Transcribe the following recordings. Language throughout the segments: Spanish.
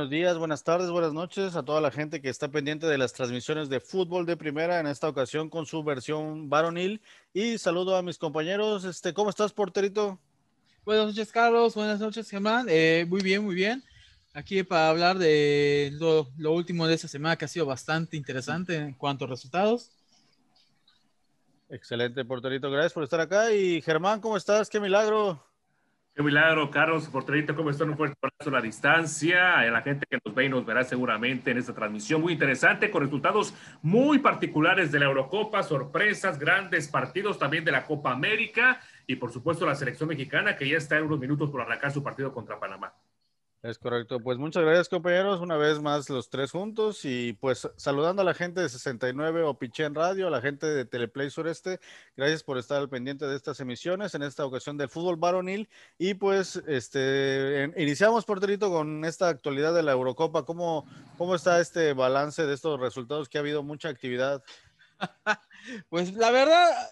Buenos días, buenas tardes, buenas noches a toda la gente que está pendiente de las transmisiones de fútbol de primera, en esta ocasión con su versión varonil. Y saludo a mis compañeros. Este, ¿Cómo estás, porterito? Buenas noches, Carlos. Buenas noches, Germán. Eh, muy bien, muy bien. Aquí para hablar de lo, lo, último de esta semana que ha sido bastante interesante en cuanto a resultados. Excelente, porterito. Gracias por estar acá. Y Germán, ¿cómo estás? Qué milagro. Milagro, Carlos, porterito, ¿cómo están? Un fuerte abrazo a la distancia, a la gente que nos ve y nos verá seguramente en esta transmisión muy interesante, con resultados muy particulares de la Eurocopa, sorpresas, grandes partidos también de la Copa América y por supuesto la selección mexicana que ya está en unos minutos por arrancar su partido contra Panamá. Es correcto. Pues muchas gracias, compañeros. Una vez más los tres juntos y pues saludando a la gente de 69 o en Radio, a la gente de Teleplay Sureste. Gracias por estar al pendiente de estas emisiones, en esta ocasión del fútbol varonil. Y pues este iniciamos, porterito, con esta actualidad de la Eurocopa. ¿Cómo, cómo está este balance de estos resultados que ha habido mucha actividad? pues la verdad,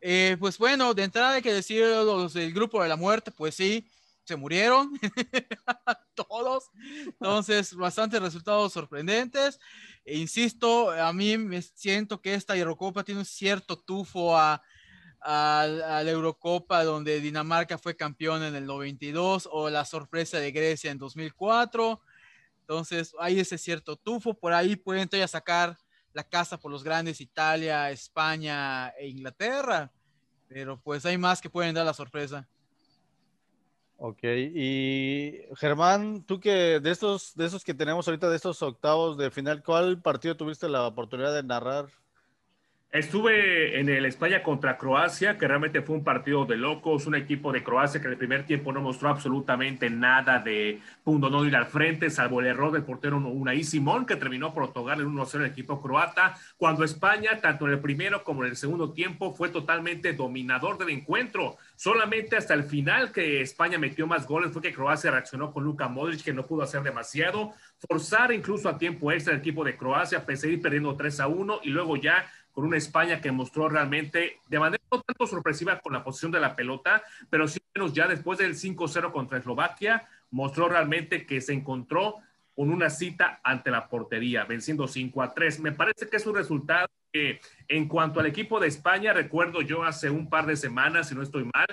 eh, pues bueno, de entrada hay que decir los del grupo de la muerte, pues sí se murieron todos. Entonces, bastantes resultados sorprendentes. E insisto, a mí me siento que esta Eurocopa tiene un cierto tufo a, a, la Eurocopa donde Dinamarca fue campeón en el 92 o la sorpresa de Grecia en 2004. Entonces, hay ese cierto tufo. Por ahí pueden todavía sacar la casa por los grandes Italia, España e Inglaterra. Pero pues hay más que pueden dar la sorpresa. Ok, y Germán, tú que de estos, de esos que tenemos ahorita, de estos octavos de final, ¿cuál partido tuviste la oportunidad de narrar? Estuve en el España contra Croacia, que realmente fue un partido de locos, un equipo de Croacia que en el primer tiempo no mostró absolutamente nada de punto no ir al frente, salvo el error del portero Unai Simón, que terminó por otorgar el 1-0 al equipo croata, cuando España, tanto en el primero como en el segundo tiempo, fue totalmente dominador del encuentro. Solamente hasta el final que España metió más goles fue que Croacia reaccionó con Luka Modric, que no pudo hacer demasiado, forzar incluso a tiempo extra el equipo de Croacia, pese ir perdiendo 3 a 1, y luego ya con una España que mostró realmente de manera no tanto sorpresiva con la posición de la pelota, pero sí menos ya después del 5-0 contra Eslovaquia, mostró realmente que se encontró con una cita ante la portería, venciendo 5 a 3. Me parece que es un resultado que en cuanto al equipo de España, recuerdo yo hace un par de semanas, si no estoy mal,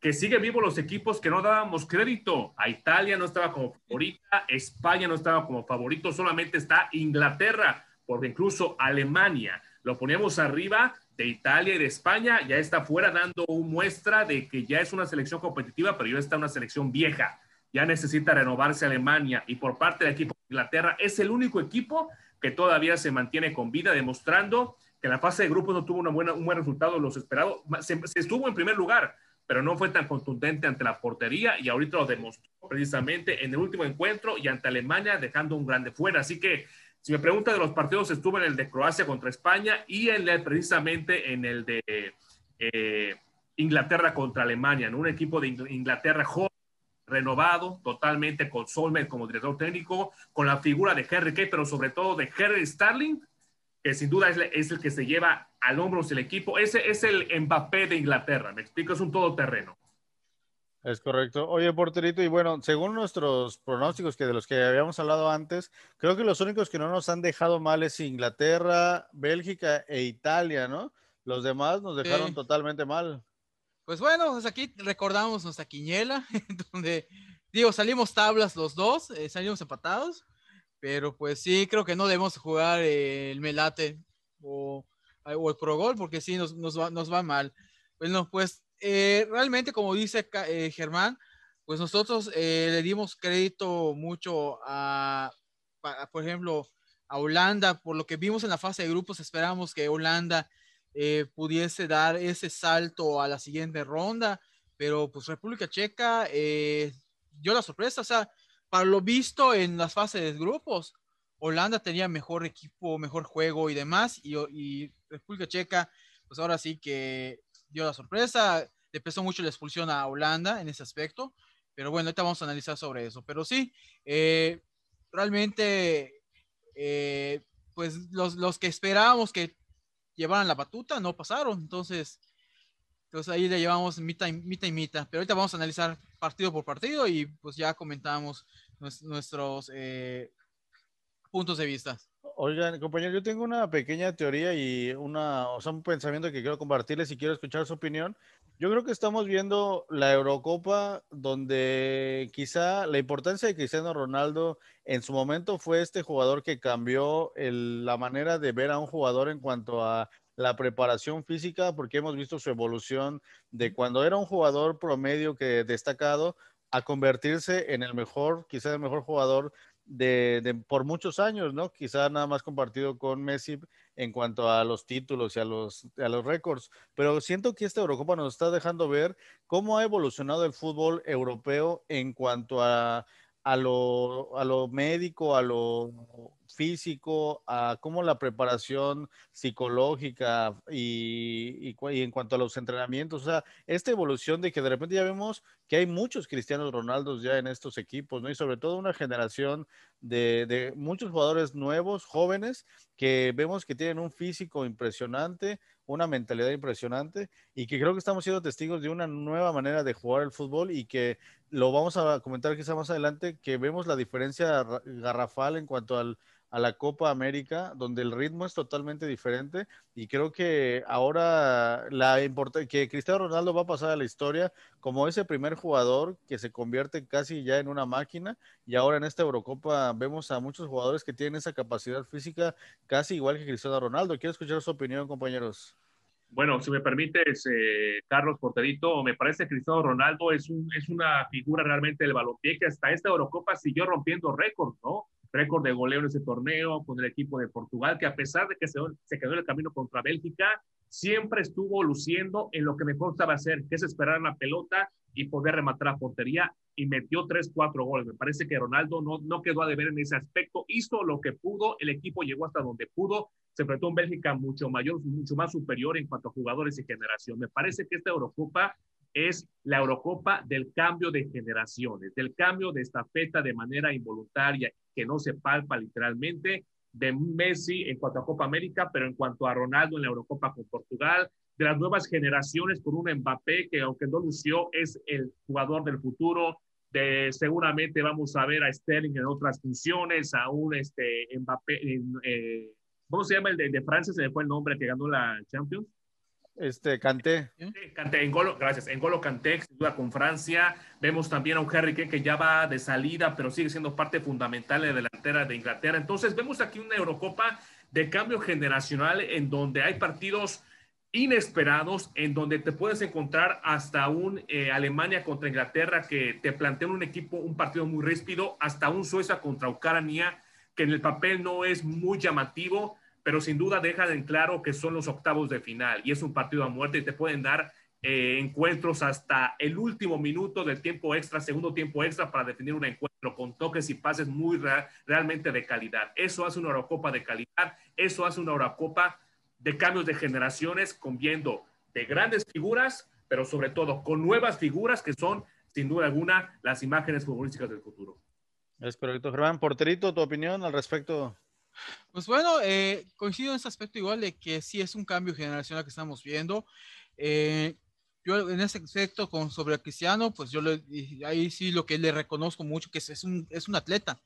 que sigue vivo los equipos que no dábamos crédito. A Italia no estaba como favorita, España no estaba como favorito, solamente está Inglaterra, porque incluso Alemania lo poníamos arriba de Italia y de España, ya está fuera dando una muestra de que ya es una selección competitiva, pero ya está una selección vieja, ya necesita renovarse Alemania. Y por parte del equipo de Inglaterra es el único equipo que todavía se mantiene con vida, demostrando que la fase de grupos no tuvo una buena, un buen resultado los esperados, se, se estuvo en primer lugar, pero no fue tan contundente ante la portería y ahorita lo demostró precisamente en el último encuentro y ante Alemania dejando un grande fuera. Así que si me pregunta de los partidos, estuve en el de Croacia contra España y en el, precisamente en el de eh, Inglaterra contra Alemania, en un equipo de Inglaterra joven, renovado, totalmente con Solmed como director técnico, con la figura de Henry Kay, pero sobre todo de Harry Starling, que sin duda es, es, el que se lleva al hombro del equipo. Ese es el Mbappé de Inglaterra, me explico, es un todoterreno. Es correcto. Oye, porterito, y bueno, según nuestros pronósticos que de los que habíamos hablado antes, creo que los únicos que no nos han dejado mal es Inglaterra, Bélgica e Italia, ¿no? Los demás nos dejaron totalmente mal. Pues bueno, pues aquí recordamos nuestra quiniela, donde, digo, salimos tablas los dos, eh, salimos empatados, pero pues sí, creo que no debemos jugar el Melate o, o el Pro Gol, porque sí, nos, nos, va, nos va mal. Bueno, pues eh, realmente, como dice eh, Germán, pues nosotros eh, le dimos crédito mucho a, por ejemplo, a Holanda, por lo que vimos en la fase de grupos, esperamos que Holanda pudiese dar ese salto a la siguiente ronda, pero pues República Checa dio la sorpresa, o sea, para lo visto en las fases de grupos, Holanda tenía mejor equipo, mejor juego y demás, y, y República Checa, pues ahora sí que dio la sorpresa le pesó mucho la expulsión a Holanda en ese aspecto, pero bueno, ahorita vamos a analizar sobre eso. Pero sí, eh, realmente, eh, pues los, los, que esperábamos que llevaran la batuta no pasaron, entonces Entonces ahí le llevamos mitad, mitad y mitad. Pero ahorita vamos a analizar partido por partido y pues ya comentamos nuestros eh, puntos de vista. Oigan, compañero, yo tengo una pequeña teoría y una, o sea, un pensamiento que quiero compartirles y quiero escuchar su opinión. Yo creo que estamos viendo la Eurocopa donde quizá la importancia de Cristiano Ronaldo en su momento fue este jugador que cambió la manera de ver a un jugador en cuanto a la preparación física, porque hemos visto su evolución de cuando era un jugador promedio que destacado a convertirse en el mejor, quizá el mejor jugador de, por muchos años, ¿no? Quizá nada más compartido con Messi en cuanto a los títulos y a los, a los récords, pero siento que esta Eurocopa nos está dejando ver cómo ha evolucionado el fútbol europeo en cuanto a, a, lo, a lo médico, a lo físico, a cómo la preparación psicológica y, y, en cuanto a los entrenamientos, o sea, esta evolución de que de repente ya vemos que hay muchos Cristianos Ronaldos ya en estos equipos, ¿no? Y sobre todo una generación de, de muchos jugadores nuevos, jóvenes, que vemos que tienen un físico impresionante, una mentalidad impresionante y que creo que estamos siendo testigos de una nueva manera de jugar el fútbol y que lo vamos a comentar quizá más adelante, que vemos la diferencia garrafal en cuanto al a la Copa América, donde el ritmo es totalmente diferente y creo que ahora la que Cristiano Ronaldo va a pasar a la historia como ese primer jugador que se convierte casi ya en una máquina y ahora en esta Eurocopa vemos a muchos jugadores que tienen esa capacidad física casi igual que Cristiano Ronaldo. Quiero escuchar su opinión, compañeros. Bueno, si me permites, eh, Carlos Porterito, me parece que Cristiano Ronaldo es, un, es una figura realmente del balompié que hasta esta Eurocopa siguió rompiendo récords, ¿no? Récord de goleo en ese torneo con el equipo de Portugal, que a pesar de que se, quedó en el camino contra Bélgica, siempre estuvo luciendo en lo que mejor sabe hacer, que es esperar la pelota y poder rematar a portería y metió tres, cuatro goles. Me parece que Ronaldo no, no quedó a deber en ese aspecto, hizo lo que pudo, el equipo llegó hasta donde pudo, se enfrentó un Bélgica mucho mayor, mucho más superior en cuanto a jugadores y generación. Me parece que esta Eurocopa es la Eurocopa del cambio de generaciones, del cambio de estafeta de manera involuntaria, que no se palpa literalmente, de Messi en cuanto a Copa América, pero en cuanto a Ronaldo en la Eurocopa con Portugal, de las nuevas generaciones con un Mbappé que aunque no lució es el jugador del futuro, de, seguramente vamos a ver a Sterling en otras funciones, a un este, Mbappé, eh, ¿cómo se llama el de, de Francia? Se le fue el nombre que ganó la Champions. Este, Canté. Canté, en Golo, gracias. En Golo Canté, sin duda con Francia. Vemos también a un Harry Kane que ya va de salida, pero sigue siendo parte fundamental de la delantera de Inglaterra. Entonces, vemos aquí una Eurocopa de cambio generacional en donde hay partidos inesperados, en donde te puedes encontrar hasta un eh, Alemania contra Inglaterra que te plantea un equipo, un partido muy ríspido, hasta un Suecia contra Ucrania, que en el papel no es muy llamativo, pero sin duda dejan en claro que son los octavos de final y es un partido a muerte y te pueden dar eh, encuentros hasta el último minuto del tiempo extra, segundo tiempo extra para definir un encuentro con toques y pases muy realmente de calidad. Eso hace una Eurocopa de calidad, eso hace una Eurocopa de cambios de generaciones, con viendo de grandes figuras, pero sobre todo con nuevas figuras que son, sin duda alguna, las imágenes futbolísticas del futuro. Es correcto, Germán. Porterito, tu opinión al respecto. Pues bueno, eh, coincido en ese aspecto igual de que sí es un cambio generacional que estamos viendo. Eh, yo en ese aspecto con sobre Cristiano, pues yo le, ahí sí lo que le reconozco mucho que es, es, un, es un atleta,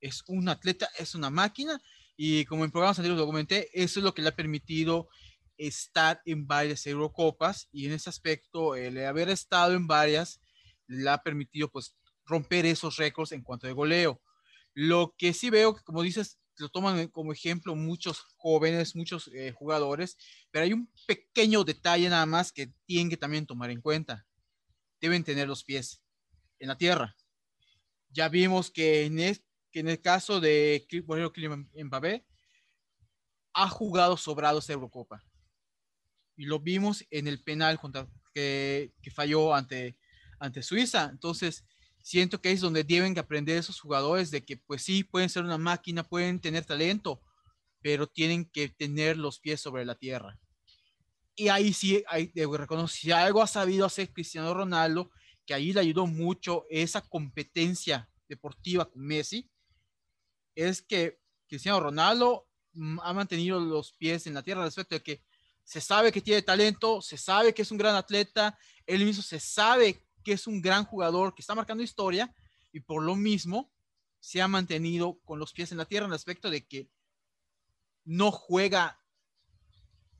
es un atleta, es una máquina y como en programas anteriores lo comenté, eso es lo que le ha permitido estar en varias Eurocopas y en ese aspecto el haber estado en varias le ha permitido pues romper esos récords en cuanto de goleo. Lo que sí veo que como dices lo toman como ejemplo muchos jóvenes, muchos eh, jugadores, pero hay un pequeño detalle nada más que tienen que también tomar en cuenta. Deben tener los pies en la tierra. Ya vimos que en, que en el caso de Kylian Mbappé ha jugado sobrado esta Eurocopa. Y lo vimos en el penal contra, que, que falló ante, ante Suiza. Entonces, siento que es donde deben aprender esos jugadores de que pues sí, pueden ser una máquina, pueden tener talento, pero tienen que tener los pies sobre la tierra. Y ahí sí, hay, reconocer, algo ha sabido hacer Cristiano Ronaldo, que ahí le ayudó mucho esa competencia deportiva con Messi, es que Cristiano Ronaldo mm, ha mantenido los pies en la tierra respecto de que se sabe que tiene talento, se sabe que es un gran atleta, él mismo se sabe que es un gran jugador, que está marcando historia y por lo mismo se ha mantenido con los pies en la tierra en el aspecto de que no juega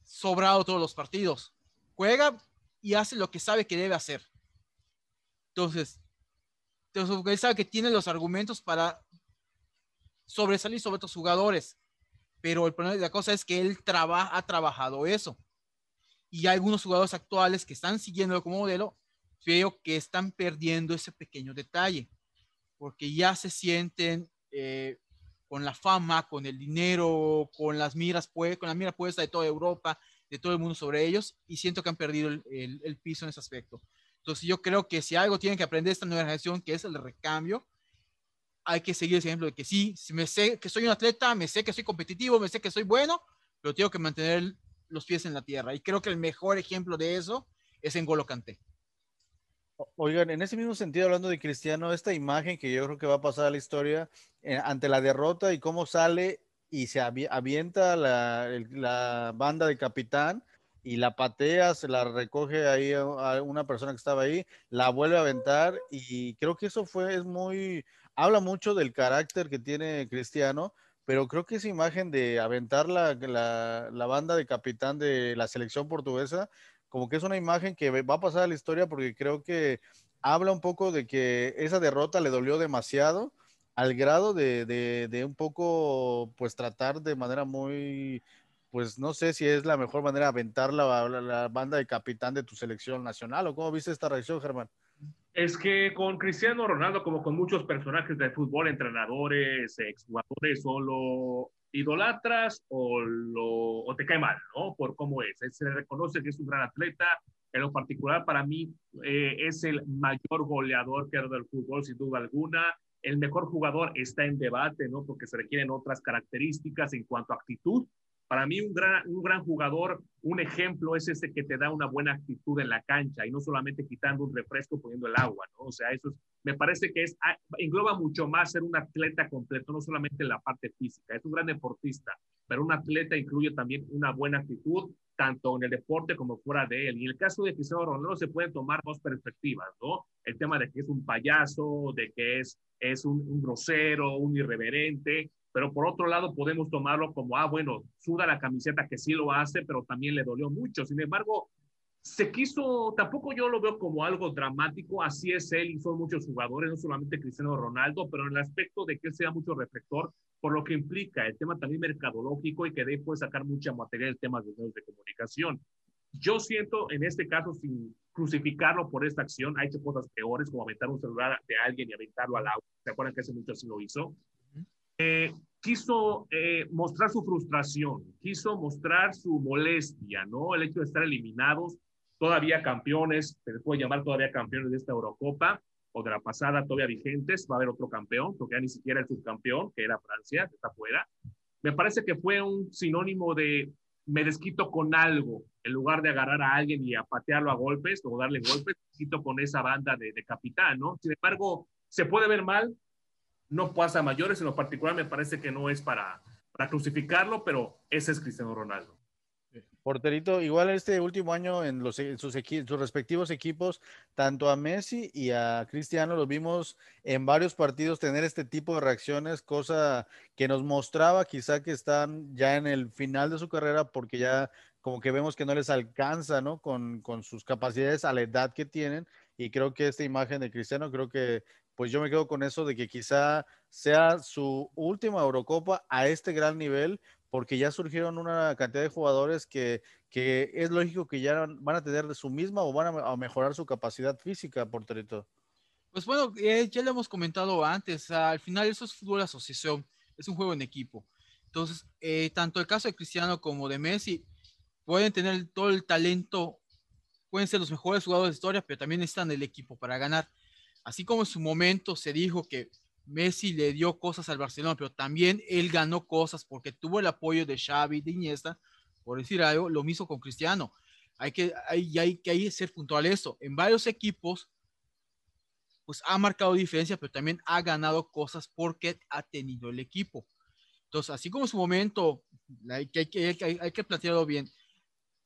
sobrado todos los partidos. Juega y hace lo que sabe que debe hacer. Entonces, entonces él sabe que tiene los argumentos para sobresalir sobre otros jugadores. Pero el problema de la cosa es que él ha trabajado eso. Y hay algunos jugadores actuales que están siguiendo como modelo, veo que están perdiendo ese pequeño detalle, porque ya se sienten eh, con la fama, con el dinero, con las miras, con la mira puesta de toda Europa, de todo el mundo sobre ellos, y siento que han perdido el, el piso en ese aspecto. Entonces yo creo que si algo tienen que aprender esta nueva generación, que es el recambio, hay que seguir ese ejemplo de que sí, me sé que soy un atleta, me sé que soy competitivo, me sé que soy bueno, pero tengo que mantener los pies en la tierra. Y creo que el mejor ejemplo de eso es en Golo. Oigan, en ese mismo sentido, hablando de Cristiano, esta imagen que yo creo que va a pasar a la historia eh, ante la derrota y cómo sale y se avienta la, la, banda de capitán y la patea, se la recoge ahí a una persona que estaba ahí, la vuelve a aventar y creo que eso fue, es muy, habla mucho del carácter que tiene Cristiano, pero creo que esa imagen de aventar la, la, banda de capitán de la selección portuguesa, como que es una imagen que va a pasar a la historia porque creo que habla un poco de que esa derrota le dolió demasiado al grado de, de, un poco, pues tratar de manera muy, pues no sé si es la mejor manera de aventar la, la, banda de capitán de tu selección nacional o cómo viste esta reacción, Germán es que con Cristiano Ronaldo, como con muchos personajes del fútbol, entrenadores, exjugadores, o lo idolatras o, lo, o te cae mal, ¿no? Por cómo es. Se reconoce que es un gran atleta. En lo particular, para mí, eh, es el mayor goleador que ha dado el fútbol, sin duda alguna. El mejor jugador está en debate, ¿no? Porque se requieren otras características en cuanto a actitud, para mí un gran, un gran jugador, un ejemplo es ese que te da una buena actitud en la cancha y no solamente quitando un refresco poniendo el agua, ¿no? O sea, eso me parece que es, ah, engloba mucho más ser un atleta completo, no solamente en la parte física, es un gran deportista, pero un atleta incluye también una buena actitud, tanto en el deporte como fuera de él. Y en el caso de Cristiano Ronaldo se pueden tomar dos perspectivas, ¿no? El tema de que es un payaso, de que es, es un, un grosero, un irreverente, pero por otro lado podemos tomarlo como, ah, bueno, suda la camiseta que sí lo hace, pero también le dolió mucho. Sin embargo, se quiso, tampoco yo lo veo como algo dramático, así es él y son muchos jugadores, no solamente Cristiano Ronaldo, pero en el aspecto de que él sea mucho reflector, por lo que implica el tema también mercadológico y que de puede sacar mucha materia el tema de medios de comunicación. Yo siento en este caso, sin crucificarlo por esta acción, ha hecho cosas peores, como aventar un celular de alguien y aventarlo al agua. ¿Se acuerdan que hace mucho así lo hizo? Eh, quiso eh, mostrar su frustración, quiso mostrar su molestia, ¿no? El hecho de estar eliminados, todavía campeones, se les puede llamar todavía campeones de esta Eurocopa o de la pasada todavía vigentes, va a haber otro campeón, porque ya ni siquiera el subcampeón, que era Francia, que está fuera. Me parece que fue un sinónimo de me desquito con algo, en lugar de agarrar a alguien y a patearlo a golpes o darle golpes, me desquito con esa banda de, de capitán, ¿no? Sin embargo, se puede ver mal, no pasa a mayores, en lo particular me parece que no es para, para crucificarlo, pero ese es Cristiano Ronaldo. Porterito, igual este último año en, los, sus, sus, respectivos equipos, tanto a Messi y a Cristiano los vimos en varios partidos tener este tipo de reacciones, cosa que nos mostraba quizá que están ya en el final de su carrera porque ya como que vemos que no les alcanza, ¿no? Con, con sus capacidades a la edad que tienen y creo que esta imagen de Cristiano creo que pues yo me quedo con eso de que quizá sea su última Eurocopa a este gran nivel, porque ya surgieron una cantidad de jugadores que, que es lógico que ya van a tener de su misma o van a, mejorar su capacidad física, por territorio. Pues bueno, eh, ya lo hemos comentado antes, al final eso es fútbol asociación, es un juego en equipo. Entonces, eh, tanto el caso de Cristiano como de Messi pueden tener todo el talento, pueden ser los mejores jugadores de historia, pero también están el equipo para ganar así como en su momento se dijo que Messi le dio cosas al Barcelona, pero también él ganó cosas porque tuvo el apoyo de Xavi, de Iniesta, por decir algo, lo mismo con Cristiano. Hay que, hay, hay que ser puntual eso. En varios equipos, pues ha marcado diferencia, pero también ha ganado cosas porque ha tenido el equipo. Entonces, así como en su momento, hay que, hay que, hay que plantearlo bien,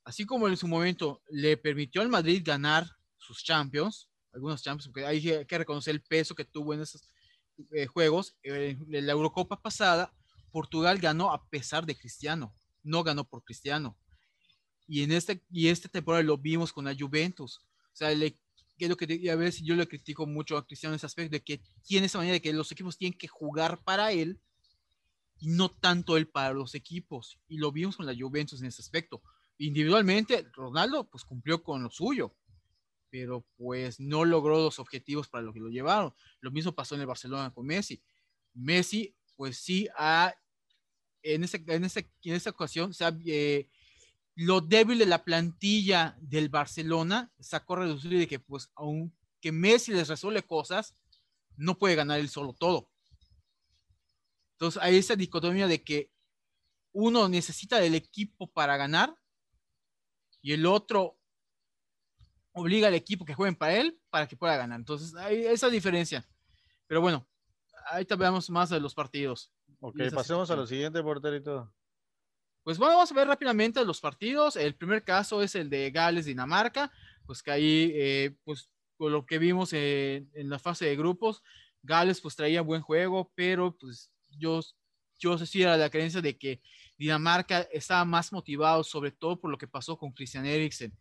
así como en su momento le permitió al Madrid ganar sus Champions, algunos Champions, porque hay que reconocer el peso que tuvo en esos eh, juegos. Eh, en la Eurocopa pasada, Portugal ganó a pesar de Cristiano, no ganó por Cristiano. Y en este y esta temporada lo vimos con la Juventus. O sea, le, que lo que a veces yo le critico mucho a Cristiano en ese aspecto de que tiene esa manera de que los equipos tienen que jugar para él y no tanto él para los equipos. Y lo vimos con la Juventus en ese aspecto. Individualmente, Ronaldo pues cumplió con lo suyo, pero pues no logró los objetivos para lo que lo llevaron. Lo mismo pasó en el Barcelona con Messi. Messi pues sí ha, en, ese, en, ese, en esta ocasión, se eh, lo débil de la plantilla del Barcelona sacó a reducir de que pues aunque Messi les resuelve cosas, no puede ganar él solo todo. Entonces hay esa dicotomía de que uno necesita del equipo para ganar y el otro obliga al equipo que jueguen para él para que pueda ganar. Entonces hay esa diferencia. Pero bueno, ahí veamos más de los partidos. Ok, pasemos a lo siguiente, porterito. Pues bueno, vamos a ver rápidamente los partidos. El primer caso es el de Gales-Dinamarca, pues que ahí, eh, pues con lo que vimos en la fase de grupos, Gales pues traía buen juego, pero pues yo, yo sí era la creencia de que Dinamarca estaba más motivado, sobre todo por lo que pasó con Christian Eriksen,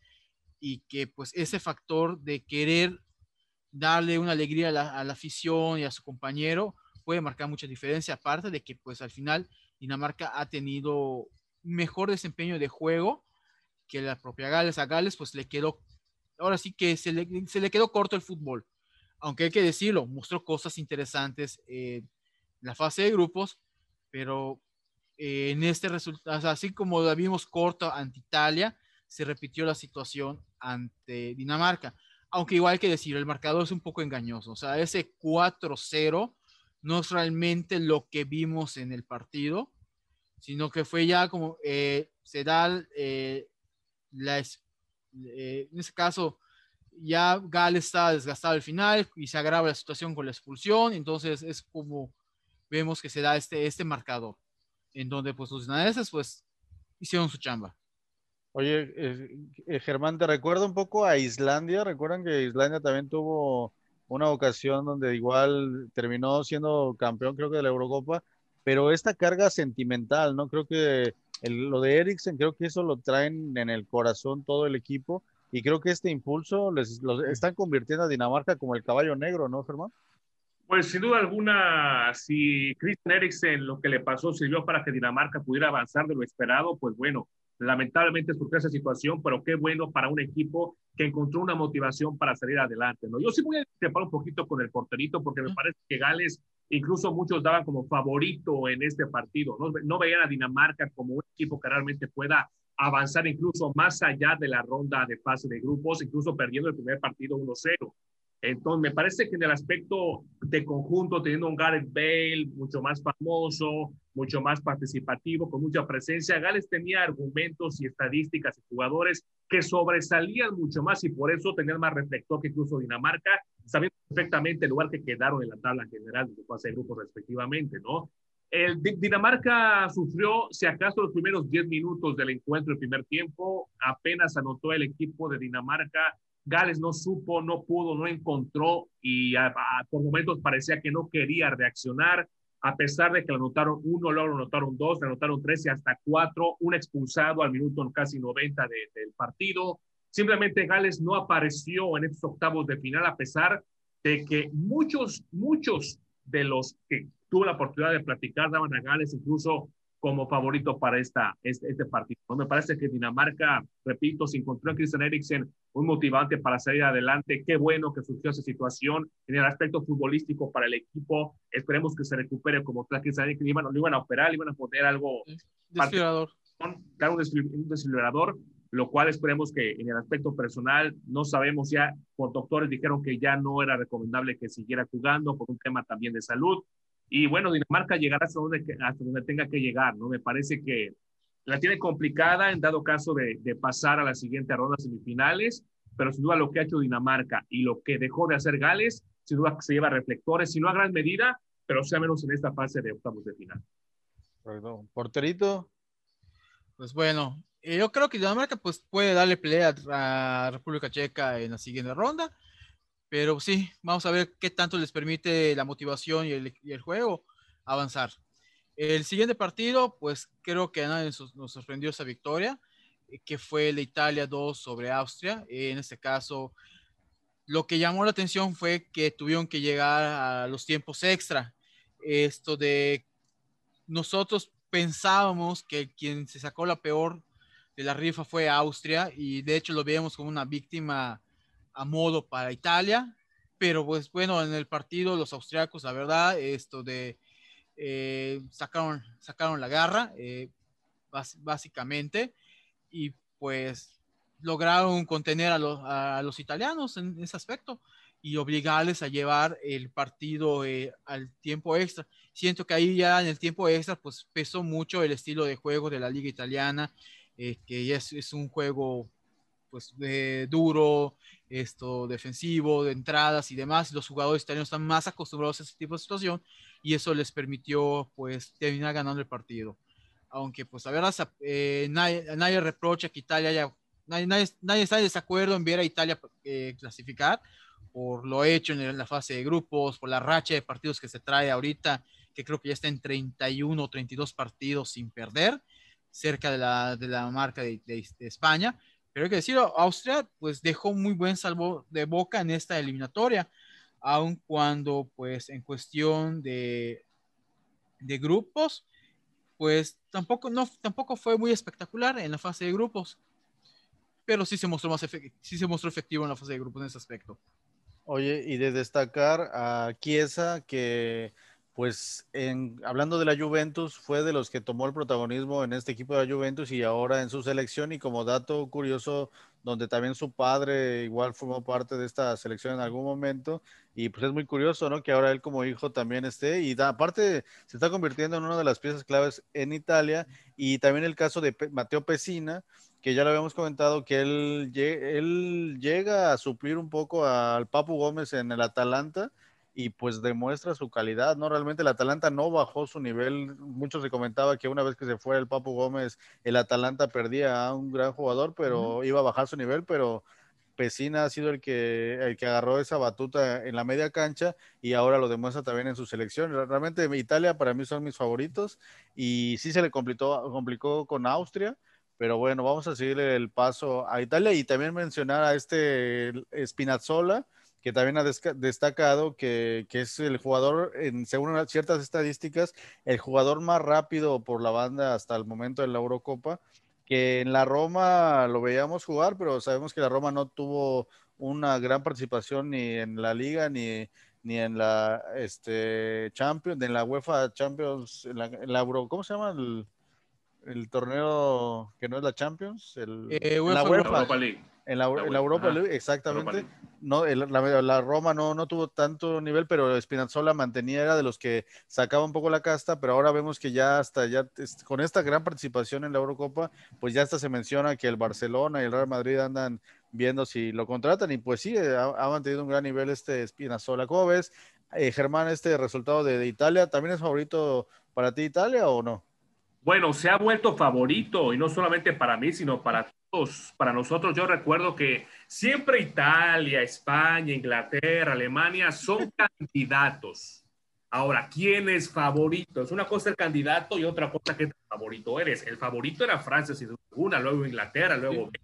y que pues ese factor de querer darle una alegría a la, a la afición y a su compañero puede marcar mucha diferencia, aparte de que pues al final Dinamarca ha tenido mejor desempeño de juego que la propia Gales. A Gales pues le quedó, ahora sí que se le, se le quedó corto el fútbol, aunque hay que decirlo, mostró cosas interesantes en la fase de grupos, pero eh, en este resultado, así como la vimos corto ante Italia, se repitió la situación ante Dinamarca. Aunque igual que decir, el marcador es un poco engañoso. O sea, ese 4-0 no es realmente lo que vimos en el partido, sino que fue ya como eh, se da eh, la, en ese caso ya Gales está desgastado al final y se agrava la situación con la expulsión, entonces es como vemos que se da este, este marcador en donde pues los daneses pues hicieron su chamba. Oye, eh, Germán, te recuerdo un poco a Islandia. Recuerdan que Islandia también tuvo una ocasión donde igual terminó siendo campeón, creo que de la Eurocopa, pero esta carga sentimental, ¿no? Creo que lo de Eriksen, creo que eso lo traen en el corazón todo el equipo y creo que este impulso les están convirtiendo a Dinamarca como el caballo negro, ¿no, Germán? Pues sin duda alguna, si Christian Eriksen lo que le pasó sirvió para que Dinamarca pudiera avanzar de lo esperado, pues bueno, lamentablemente es porque esa situación, pero qué bueno para un equipo que encontró una motivación para salir adelante, ¿no? Yo sí voy a discrepar un poquito con el porterito porque me parece que Gales, incluso muchos daban como favorito en este partido, no, no veían a Dinamarca como un equipo que realmente pueda avanzar incluso más allá de la ronda de fase de grupos, incluso perdiendo el primer partido 1-0. Entonces, me parece que en el aspecto de conjunto, teniendo un Gareth Bale mucho más famoso, mucho más participativo, con mucha presencia, Gales tenía argumentos y estadísticas y jugadores que sobresalían mucho más y por eso tenían más reflector que incluso Dinamarca, sabiendo perfectamente el lugar que quedaron en la tabla general de fase de grupos respectivamente, ¿no? El Dinamarca sufrió, si acaso, los primeros 10 minutos del encuentro, el primer tiempo, apenas anotó el equipo de Dinamarca Gales no supo, no pudo, no encontró y por momentos parecía que no quería reaccionar, a pesar de que le anotaron uno, luego anotaron dos, le anotaron tres y hasta cuatro, un expulsado al minuto casi 90 del partido. Simplemente Gales no apareció en estos octavos de final, a pesar de que muchos, muchos de los que tuvo la oportunidad de platicar daban a Gales incluso como favorito para esta, este, este partido. Me parece que Dinamarca, repito, se encontró en Christian Eriksen un motivante para salir adelante. Qué bueno que surgió esa situación en el aspecto futbolístico para el equipo. Esperemos que se recupere como tal Christian Eriksen. Iban, lo iban a operar, le iban a poner algo... Desfibrilador. Dar un desfibrilador, lo cual esperemos que en el aspecto personal, no sabemos ya, por doctores dijeron que ya no era recomendable que siguiera jugando por un tema también de salud y bueno, Dinamarca llegará hasta donde, hasta donde tenga que llegar, ¿no? Me parece que la tiene complicada en dado caso de, de pasar a la siguiente ronda semifinales, pero sin duda lo que ha hecho Dinamarca y lo que dejó de hacer Gales, sin duda se lleva reflectores, si no a gran medida, pero sea menos en esta fase de octavos de final. Perdón. Porterito. Pues bueno, Eh, yo creo que Dinamarca pues, puede darle pelea a República Checa en la siguiente ronda, pero sí, vamos a ver qué tanto les permite la motivación y el, y el juego avanzar. El siguiente partido, pues creo que nadie nos sorprendió esa victoria, eh, que fue la Italia 2 sobre Austria. En este caso, lo que llamó la atención fue que tuvieron que llegar a los tiempos extra. Esto de nosotros pensábamos que quien se sacó la peor de la rifa fue Austria y de hecho lo veíamos como una víctima a modo para Italia, pero pues bueno, en el partido los austriacos, la verdad, esto de eh, sacaron, sacaron la garra, eh, básicamente, y pues lograron contener a los, a los italianos en ese aspecto y obligarles a llevar el partido eh, al tiempo extra. Siento que ahí ya en el tiempo extra pues pesó mucho el estilo de juego de la liga italiana, que es, es, un juego pues duro, esto defensivo, de entradas y demás. Los jugadores italianos están más acostumbrados a ese tipo de situación y eso les permitió pues terminar ganando el partido. Aunque pues a ver, eh, nadie, nadie reprocha que Italia haya nadie, nadie, está en desacuerdo en ver a Italia eh, clasificar por lo hecho en la fase de grupos, por la racha de partidos que se trae ahorita, que creo que ya está en 31 o 32 partidos sin perder, cerca de la, de la marca de, de, España. Pero hay que decir, Austria pues dejó muy buen salvo de boca en esta eliminatoria, aun cuando pues en cuestión de, de grupos, pues tampoco, no, tampoco fue muy espectacular en la fase de grupos pero sí se mostró más sí se mostró efectivo en la fase de grupos en ese aspecto. Oye, y de destacar a Chiesa, que pues en, hablando de la Juventus, fue de los que tomó el protagonismo en este equipo de la Juventus y ahora en su selección. Y como dato curioso, donde también su padre igual formó parte de esta selección en algún momento. Y pues es muy curioso, ¿no? Que ahora él como hijo también esté. Y aparte se está convirtiendo en una de las piezas claves en Italia. Y también el caso de Mateo Pesina, que ya lo habíamos comentado, que él, él llega a suplir un poco al Papu Gómez en el Atalanta y pues demuestra su calidad, ¿no? Realmente el Atalanta no bajó su nivel, mucho se comentaba que una vez que se fue el Papu Gómez, el Atalanta perdía a un gran jugador, pero iba a bajar su nivel, pero Pesina ha sido el que, el que agarró esa batuta en la media cancha y ahora lo demuestra también en su selección. Realmente Italia para mí son mis favoritos y sí se le complicó, complicó con Austria, pero bueno, vamos a seguir el paso a Italia y también mencionar a este Spinazzola, que también ha destacado que, que, es el jugador, en, según ciertas estadísticas, el jugador más rápido por la banda hasta el momento en la Eurocopa, que en la Roma lo veíamos jugar, pero sabemos que la Roma no tuvo una gran participación ni en la liga ni, ni en la este, Champions, en la UEFA Champions, en la, en Euro, ¿cómo se llama? El, el torneo que no es la Champions, el, eh, la UEFA, Europa League. En la, la Europa League, exactamente. No, el, la, la, Roma no, no tuvo tanto nivel, pero Spinazzola mantenía, era de los que sacaba un poco la casta, pero ahora vemos que ya hasta ya con esta gran participación en la Eurocopa, pues ya hasta se menciona que el Barcelona y el Real Madrid andan viendo si lo contratan y pues sí, ha, ha mantenido un gran nivel este Spinazzola. ¿Cómo ves, eh, Germán, este resultado de, de Italia? ¿También es favorito para ti Italia o no? Bueno, se ha vuelto favorito y no solamente para mí, sino para todos, para nosotros. Yo recuerdo que siempre Italia, España, Inglaterra, Alemania son candidatos. Ahora, ¿quién es favorito? Es una cosa el candidato y otra cosa que favorito eres. El favorito era Francia, sin duda luego Inglaterra, luego. Sí.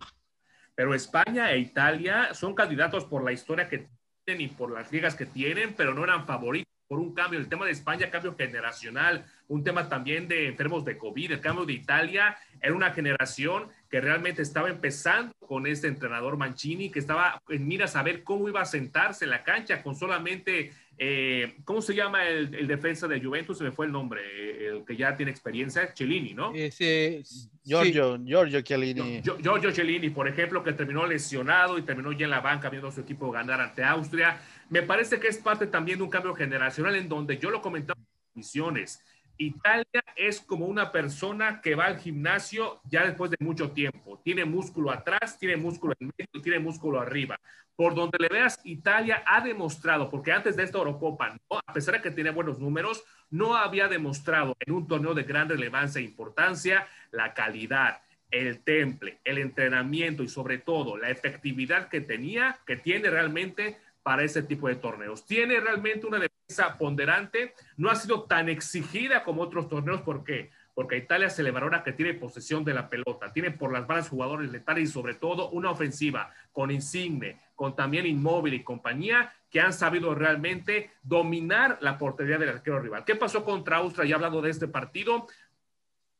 Pero España e Italia son candidatos por la historia que tienen y por las ligas que tienen, pero no eran favoritos por un cambio. El tema de España, cambio generacional, un tema también de enfermos de COVID, el cambio de Italia, era una generación que realmente estaba empezando con este entrenador Mancini, que estaba en mira saber cómo iba a sentarse en la cancha con solamente, eh, ¿cómo se llama el, el, defensa de Juventus? Se me fue el nombre, el que ya tiene experiencia, Cellini, ¿no? Ese, Giorgio, sí. Giorgio Chiellini. Giorgio Cellini, por ejemplo, que terminó lesionado y terminó ya en la banca viendo a su equipo ganar ante Austria. Me parece que es parte también de un cambio generacional en donde yo lo comentaba en misiones. Italia es como una persona que va al gimnasio ya después de mucho tiempo. Tiene músculo atrás, tiene músculo en medio y tiene músculo arriba. Por donde le veas, Italia ha demostrado, porque antes de esta Eurocopa, ¿no? a pesar de que tiene buenos números, no había demostrado en un torneo de gran relevancia e importancia la calidad el temple, el entrenamiento y sobre todo la efectividad que tenía, que tiene realmente para ese tipo de torneos. Tiene realmente una defensa ponderante, no ha sido tan exigida como otros torneos, ¿por qué? Porque Italia se le valora que tiene posesión de la pelota, tiene por las manos jugadores letales y sobre todo una ofensiva con Insigne, con también Inmóvil y compañía, que han sabido realmente dominar la portería del arquero rival. ¿Qué pasó contra Austria? Ya hablado de este partido.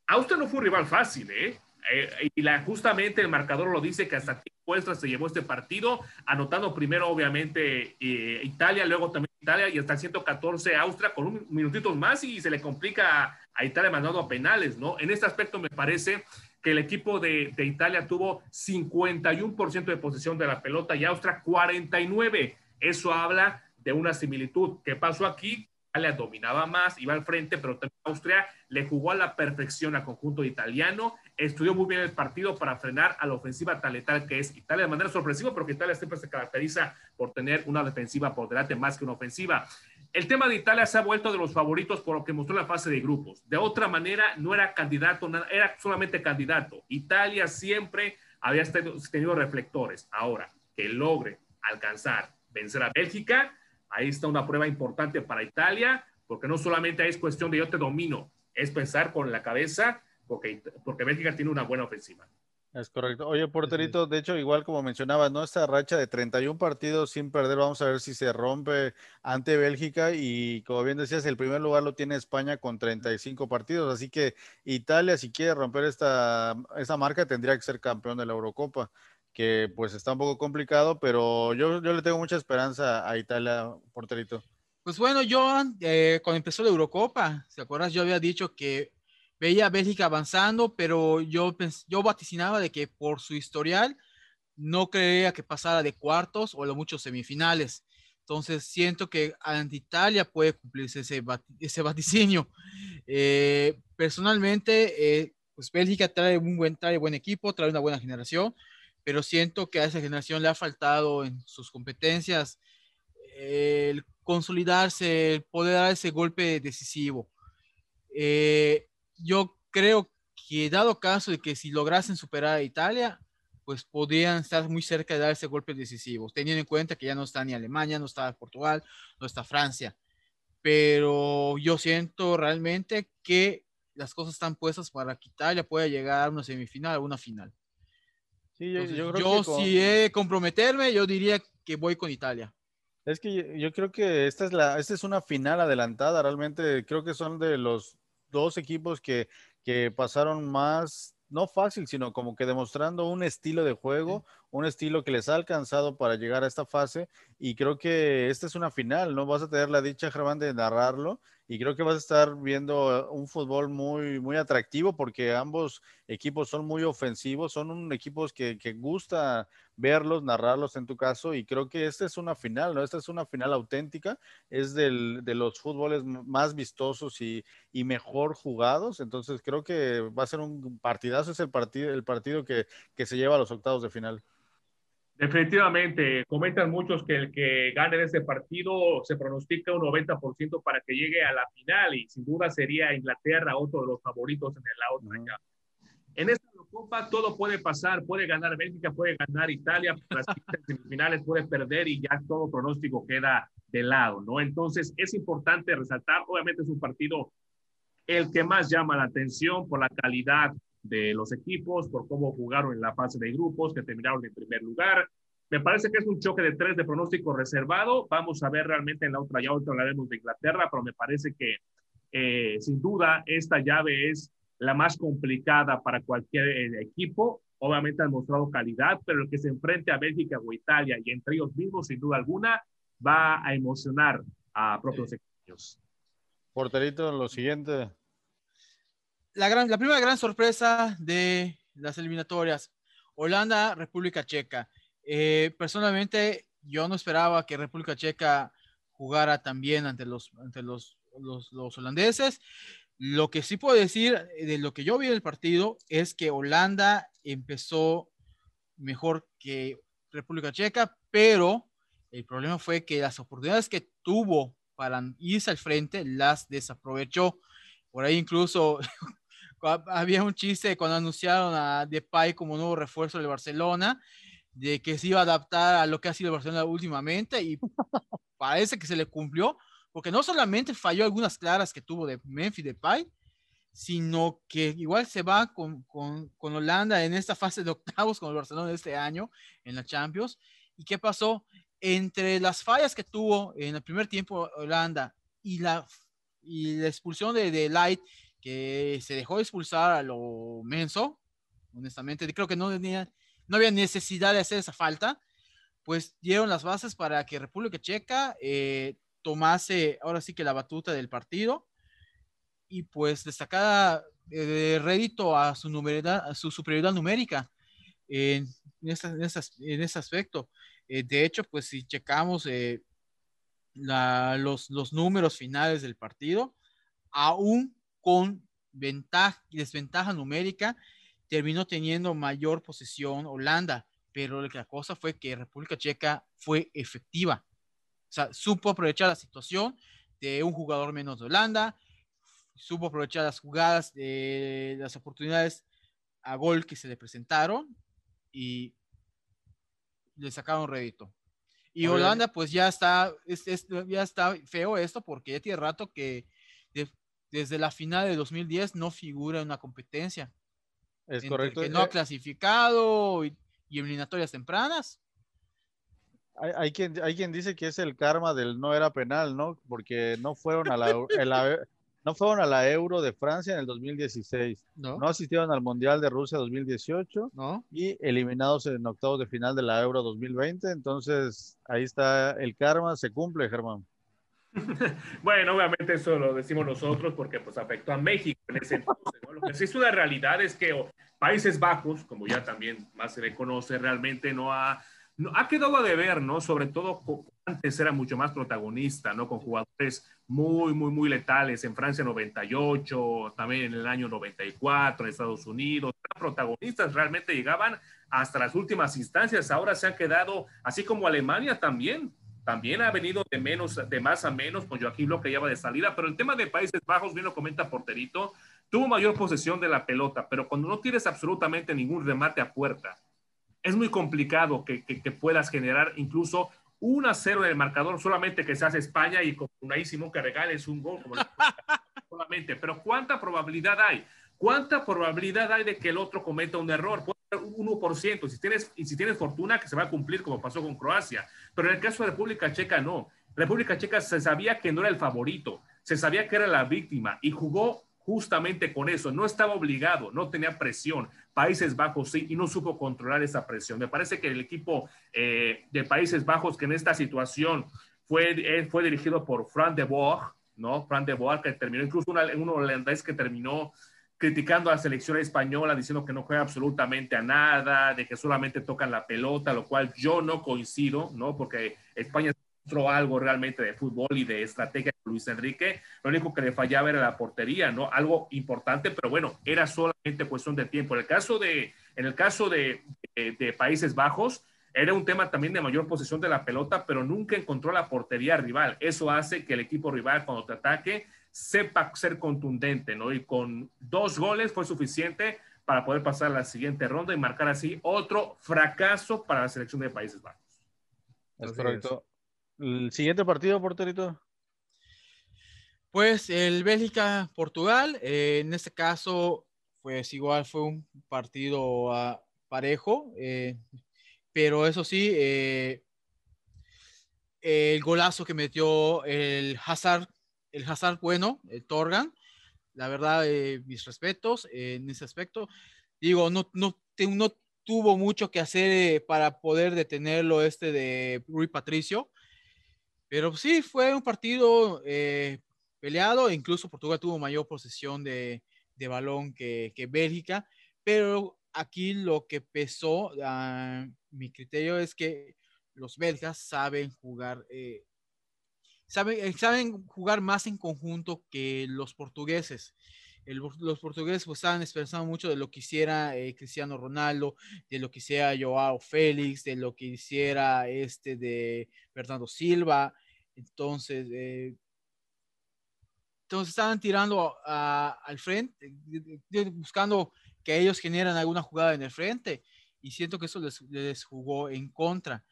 Austria no fue un rival fácil, ¿eh? Eh, y justamente el marcador lo dice que hasta muestra se llevó este partido, anotando primero obviamente eh, Italia, luego también Italia y hasta el 114 Austria con un minutito más y se le complica a Italia mandando a penales, ¿no? En este aspecto me parece que el equipo de, de Italia tuvo 51% de posesión de la pelota y Austria 49. Eso habla de una similitud. ¿Qué pasó aquí? Italia dominaba más, iba al frente, pero también Austria le jugó a la perfección al conjunto italiano, estudió muy bien el partido para frenar a la ofensiva tan letal que es Italia de manera sorpresiva, porque Italia siempre se caracteriza por tener una defensiva por delante más que una ofensiva. El tema de Italia se ha vuelto de los favoritos por lo que mostró la fase de grupos. De otra manera, no era candidato, era solamente candidato. Italia siempre había tenido reflectores. Ahora, que logre alcanzar, vencer a Bélgica, Ahí está una prueba importante para Italia, porque no solamente es cuestión de yo te domino, es pensar con la cabeza, porque, porque Bélgica tiene una buena ofensiva. Es correcto. Oye, porterito, de hecho, igual como mencionabas, ¿no? Esta racha de 31 partidos sin perder, vamos a ver si se rompe ante Bélgica y como bien decías, el primer lugar lo tiene España con 35 partidos, así que Italia, si quiere romper esta, esta marca, tendría que ser campeón de la Eurocopa que pues está un poco complicado, pero yo, yo le tengo mucha esperanza a Italia, porterito. Pues bueno, yo eh, cuando empezó la Eurocopa, ¿te acuerdas? Yo había dicho que veía a Bélgica avanzando, pero yo, yo vaticinaba de que por su historial no creía que pasara de cuartos o a lo muchos semifinales. Entonces siento que ante Italia puede cumplirse ese, ese vaticinio. Eh, personalmente, eh, pues Bélgica trae un buen, trae buen equipo, trae una buena generación pero siento que a esa generación le ha faltado en sus competencias el consolidarse, el poder dar ese golpe decisivo. Eh, yo creo que dado caso de que si lograsen superar a Italia, pues podrían estar muy cerca de dar ese golpe decisivo, teniendo en cuenta que ya no está ni Alemania, no está Portugal, no está Francia. Pero yo siento realmente que las cosas están puestas para que Italia pueda llegar a una semifinal, a una final yo, si he comprometerme, yo diría que voy con Italia. Es que yo, creo que esta es, la, esta es una final adelantada, realmente creo que son de los dos equipos que, que pasaron más, no fácil, sino como que demostrando un estilo de juego, un estilo que les ha alcanzado para llegar a esta fase y creo que esta es una final, ¿no? Vas a tener la dicha, Germán, de narrarlo y creo que vas a estar viendo un fútbol muy, muy atractivo porque ambos equipos son muy ofensivos, son un, equipos que, que, gusta verlos, narrarlos en tu caso y creo que esta es una final, ¿no? Esta es una final auténtica, es del, de los fútboles más vistosos y, y, mejor jugados, entonces creo que va a ser un partidazo, es el partido, el partido que, que se lleva a los octavos de final. Definitivamente, comentan muchos que el que gane este partido se pronostica un 90% para que llegue a la final y sin duda sería Inglaterra otro de los favoritos en la otra. En esta Copa todo puede pasar, puede ganar Bélgica, puede ganar Italia, las semifinales puede perder y ya todo pronóstico queda de lado, ¿no? Entonces es importante resaltar, obviamente es un partido el que más llama la atención por la calidad de los equipos, por cómo jugaron en la fase de grupos, que terminaron en primer lugar. Me parece que es un choque de tres de pronóstico reservado. Vamos a ver realmente en la otra, ya otra hablaremos de Inglaterra, pero me parece que eh, sin duda esta llave es la más complicada para cualquier eh, equipo. Obviamente han mostrado calidad, pero el que se enfrente a Bélgica o Italia y entre ellos mismos, sin duda alguna, va a emocionar a propios equipos. Porterito, lo siguiente la, gran, la primera gran sorpresa de las eliminatorias, Holanda, República Checa. Eh, personalmente, yo no esperaba que República Checa jugara también ante los, ante los, los, los holandeses. Lo que sí puedo decir de lo que yo vi del partido es que Holanda empezó mejor que República Checa, pero el problema fue que las oportunidades que tuvo para irse al frente las desaprovechó. Por ahí incluso había un chiste cuando anunciaron a Depay como nuevo refuerzo del Barcelona, de que se iba a adaptar a lo que ha sido el Barcelona últimamente y parece que se le cumplió, porque no solamente falló algunas claras que tuvo de Memphis Depay, sino que igual se va con, con, con, Holanda en esta fase de octavos con el Barcelona de este año en la Champions. ¿Y qué pasó? Entre las fallas que tuvo en el primer tiempo Holanda y la, y la expulsión de, de Light, que se dejó expulsar a lo menso, honestamente, creo que no, tenía, no había necesidad de hacer esa falta, pues dieron las bases para que República Checa eh, tomase ahora sí que la batuta del partido. Y pues destacada de rédito a su, a su superioridad numérica en, en, en ese aspecto. Eh, de hecho, pues si checamos eh, la, los, los números finales del partido, aún con ventaja, desventaja numérica, terminó teniendo mayor posesión Holanda, pero la cosa fue que República Checa fue efectiva. O sea, supo aprovechar la situación de un jugador menos de Holanda, supo aprovechar las jugadas, de las oportunidades a gol que se le presentaron y le sacaron rédito. Y Holanda, pues ya está, ya está feo esto porque ya tiene rato que desde la final de 2010 no figura en una competencia. Es correcto. Que no ha eh, clasificado y, eliminatorias tempranas. Hay, hay, quien, hay quien dice que es el karma del no era penal, ¿no? Porque no fueron a la, no fueron a la Euro de Francia en el 2016. No. no asistieron al Mundial de Rusia 2018. No. Y eliminados en octavos de final de la Euro 2020. Entonces, ahí está el karma, se cumple, Germán. bueno, obviamente eso lo decimos nosotros porque pues afectó a México en ese entonces. Que sí es una realidad es que Países Bajos, como ya también más se le conoce, realmente no ha, no, ha quedado a deber, ¿no? Sobre todo antes era mucho más protagonista, ¿no? Con jugadores muy, muy, muy letales en Francia 98, también en el año 94 en Estados Unidos. Protagonistas realmente llegaban hasta las últimas instancias. Ahora se han quedado, así como Alemania también, también ha venido de menos, de más a menos, con Joaquín Lo que lleva de salida, pero el tema de Países Bajos, bien lo comenta Porterito, tuvo mayor posesión de la pelota, pero cuando no tienes absolutamente ningún remate a puerta, es muy complicado que, que, puedas generar incluso un a 0 en el marcador, solamente que se hace España y con Unai Simón que regales un gol, como solamente. Pero ¿cuánta probabilidad hay? ¿Cuánta probabilidad hay de que el otro cometa un error? Puede un 1%. Si tienes, y si tienes fortuna, que se va a cumplir como pasó con Croacia. Pero en el caso de República Checa, no. República Checa se sabía que no era el favorito, se sabía que era la víctima y jugó justamente con eso. No estaba obligado, no tenía presión. Países Bajos sí, y no supo controlar esa presión. Me parece que el equipo eh, de Países Bajos, que en esta situación fue, eh, fue dirigido por Fran de Boer, ¿no? Fran de Boer, que terminó, incluso un holandés que terminó criticando a la selección española, diciendo que no juega absolutamente a nada, de que solamente tocan la pelota, lo cual yo no coincido, ¿no? Porque España mostró algo realmente de fútbol y de estrategia de Luis Enrique. Lo único que le fallaba era la portería, ¿no? Algo importante, pero bueno, era solamente cuestión de tiempo. En el caso de, en el caso de, de, Países Bajos, era un tema también de mayor posesión de la pelota, pero nunca encontró la portería rival. Eso hace que el equipo rival, cuando te ataque, sepa ser contundente, ¿no? Y con dos goles fue suficiente para poder pasar a la siguiente ronda y marcar así otro fracaso para la selección de Países Bajos. Es correcto. ¿El siguiente partido, porterito? Pues el Bélgica-Portugal, eh, en este caso, pues igual fue un partido ah, parejo, eh, pero eso sí, eh, el golazo que metió el Hazard, el Hazard bueno, el Torgan, la verdad, mis respetos en ese aspecto. Digo, no, no, no tuvo mucho que hacer para poder detenerlo este de Rui Patricio pero sí, fue un partido eh, peleado, incluso Portugal tuvo mayor posesión de, de balón que, que, Bélgica, pero aquí lo que pesó, a mi criterio es que los belgas saben jugar, eh, saben, eh, saben jugar más en conjunto que los portugueses. los portugueses pues, estaban esperando mucho de lo que hiciera Cristiano Ronaldo, de lo que hiciera Joao Félix, de lo que hiciera este de Bernardo Silva, entonces, eh, entonces estaban tirando al frente, buscando que ellos generan alguna jugada en el frente y siento que eso les, jugó en contra.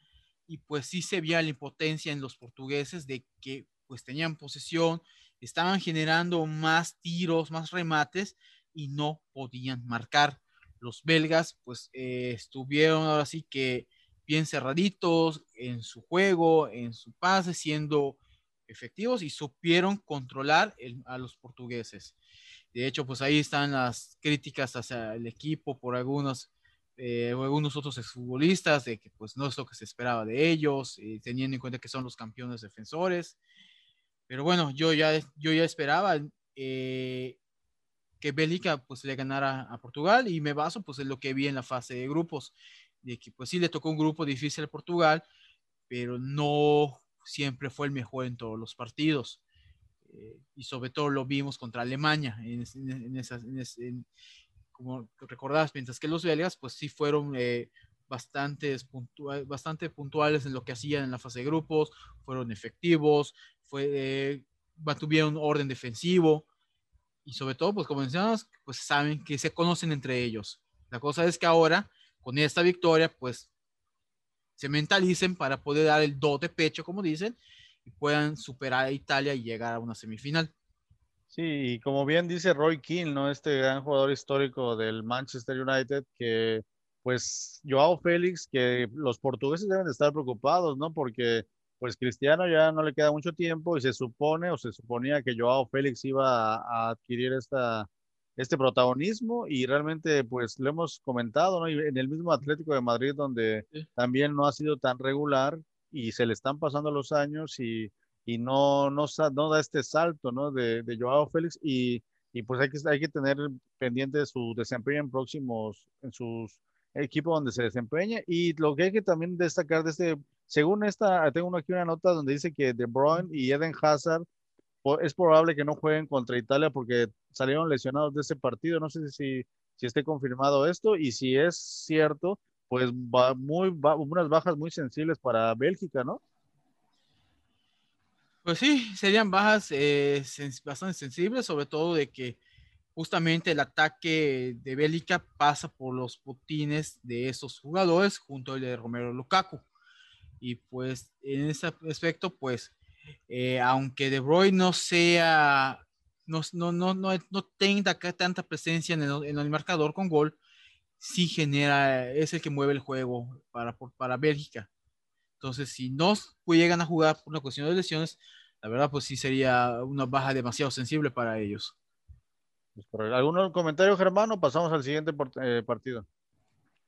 Y pues sí se veía la impotencia en los portugueses de que pues tenían posesión, estaban generando más tiros, más remates y no podían marcar. Los belgas pues eh, estuvieron ahora sí que bien cerraditos en su juego, en su pase, siendo efectivos y supieron controlar a los portugueses. De hecho, pues ahí están las críticas hacia el equipo por algunos, eh, algunos otros exfutbolistas, de que pues no es lo que se esperaba de ellos, eh, teniendo en cuenta que son los campeones defensores. Pero bueno, yo ya, yo ya esperaba eh, que Bélgica pues le ganara a Portugal y me baso pues en lo que vi en la fase de grupos, de que pues sí le tocó un grupo difícil a Portugal, pero no siempre fue el mejor en todos los partidos. Eh, y sobre todo lo vimos contra Alemania, en, en, esas, en, como recordabas, mientras que los belgas pues sí fueron eh, bastantes bastante puntuales en lo que hacían en la fase de grupos, fueron efectivos, fue, eh, mantuvieron orden defensivo, y sobre todo, pues como mencionamos, pues saben que se conocen entre ellos. La cosa es que ahora, con esta victoria, pues se mentalicen para poder dar el do de pecho, como dicen, y puedan superar a Italia y llegar a una semifinal. Sí, y como bien dice Roy Keane, ¿no? Este gran jugador histórico del Manchester United, que pues Joao Félix, que los portugueses deben de estar preocupados, ¿no? Porque pues Cristiano ya no le queda mucho tiempo y se supone o se suponía que Joao Félix iba a, adquirir esta, este protagonismo y realmente pues lo hemos comentado, ¿no? Y en el mismo Atlético de Madrid donde también no ha sido tan regular y se le están pasando los años y, y no, no, no, da este salto, ¿no? De, de Joao Félix y, y, pues hay que, hay que tener pendiente su desempeño en próximos, en sus equipos donde se desempeña y lo que hay que también destacar de este según esta, tengo aquí una nota donde dice que De Bruyne y Eden Hazard es probable que no jueguen contra Italia porque salieron lesionados de ese partido. No sé si, si esté confirmado esto y si es cierto, pues va muy, unas bajas muy sensibles para Bélgica, ¿no? Pues sí, serían bajas eh, bastante sensibles, sobre todo de que justamente el ataque de Bélgica pasa por los botines de esos jugadores junto al de Romero Lukaku. Y pues en ese aspecto, pues, eh, aunque De Bruyne no sea, no, no, no, no, tenga tanta presencia en el, en el, marcador con gol, sí genera, es el que mueve el juego para, para Bélgica. Entonces, si no llegan a jugar por una cuestión de lesiones, la verdad, pues sí sería una baja demasiado sensible para ellos. Pues, ¿Algún comentario, Germán, o pasamos al siguiente eh, partido?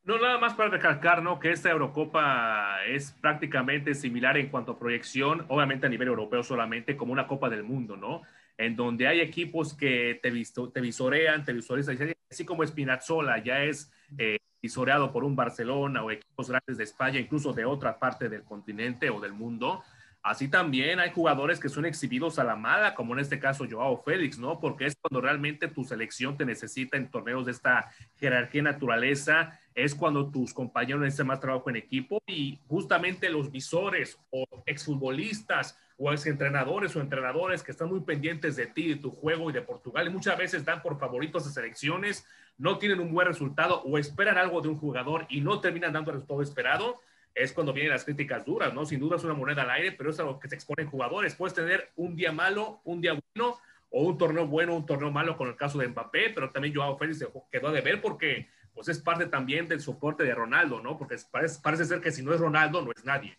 No, nada más para recalcar, ¿no? Que esta Eurocopa es prácticamente similar en cuanto a proyección, obviamente a nivel europeo solamente, como una Copa del Mundo, ¿no? En donde hay equipos que te, visto, te visorean, te visualizan, así como Spinazzola ya es eh, visoreado por un Barcelona o equipos grandes de España, incluso de otra parte del continente o del mundo. Así también hay jugadores que son exhibidos a la mala, como en este caso Joao Félix, ¿no? Porque es cuando realmente tu selección te necesita en torneos de esta jerarquía naturaleza, es cuando tus compañeros necesitan más trabajo en equipo y justamente los visores o exfutbolistas o exentrenadores o entrenadores que están muy pendientes de ti, de tu juego y de Portugal y muchas veces dan por favoritos a selecciones, no tienen un buen resultado o esperan algo de un jugador y no terminan dando el resultado esperado es cuando vienen las críticas duras, ¿no? Sin duda es una moneda al aire, pero es algo que se exponen jugadores. Puedes tener un día malo, un día bueno, o un torneo bueno, un torneo malo, con el caso de Mbappé, pero también Joao Félix quedó a deber porque pues es parte también del soporte de Ronaldo, ¿no? Porque parece, parece ser que si no es Ronaldo, no es nadie.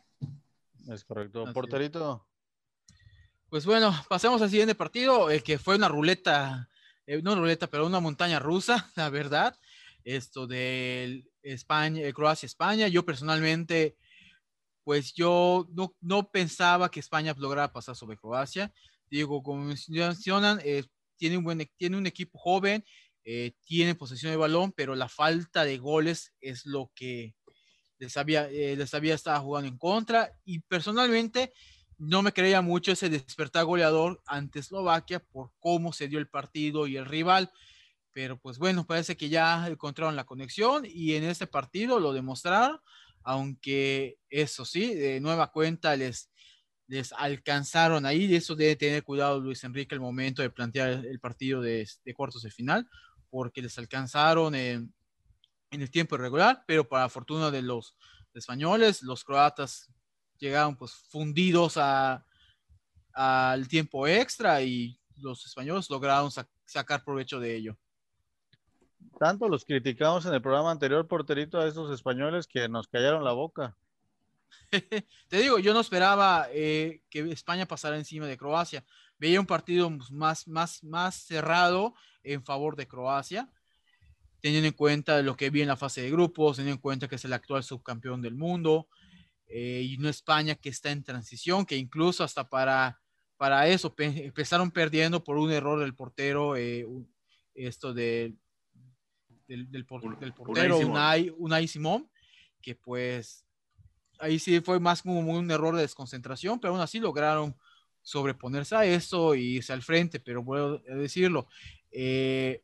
Es correcto. Porterito. Pues bueno, pasemos al siguiente partido, el que fue una ruleta, eh, no ruleta, pero una montaña rusa, la verdad. Esto del España, eh, Croacia-España. Yo personalmente, pues yo no, no, pensaba que España lograra pasar sobre Croacia. Digo, como mencionan, eh, tiene, un buen, e, tiene un equipo joven, eh, tiene posesión de balón, pero la falta de goles es lo que les había, les había estado jugando en contra. Y personalmente no me creía mucho ese despertar goleador ante Eslovaquia por cómo se dio el partido y el rival. Pero pues bueno, parece que ya encontraron la conexión y en este partido lo demostraron, aunque eso sí, de nueva cuenta les, les alcanzaron ahí, y eso debe tener cuidado Luis Enrique el momento de plantear el partido de, de cuartos de final, porque les alcanzaron en, en el tiempo irregular, pero para fortuna de los españoles, los croatas llegaron pues fundidos al tiempo extra y los españoles lograron sacar provecho de ello. Tanto los criticamos en el programa anterior, porterito, a estos españoles que nos callaron la boca. Te digo, yo no esperaba eh, que España pasara encima de Croacia. Veía un partido más, más, más cerrado en favor de Croacia, teniendo en cuenta lo que vi en la fase de grupos, teniendo en cuenta que es el actual subcampeón del mundo, eh, y no España que está en transición, que incluso hasta para, para eso empezaron perdiendo por un error del portero, eh, esto de, del, del, portero Unai, Unai Simón, que pues ahí sí fue más como un error de desconcentración, pero aún así lograron sobreponerse a eso y irse al frente, pero puedo decirlo, eh,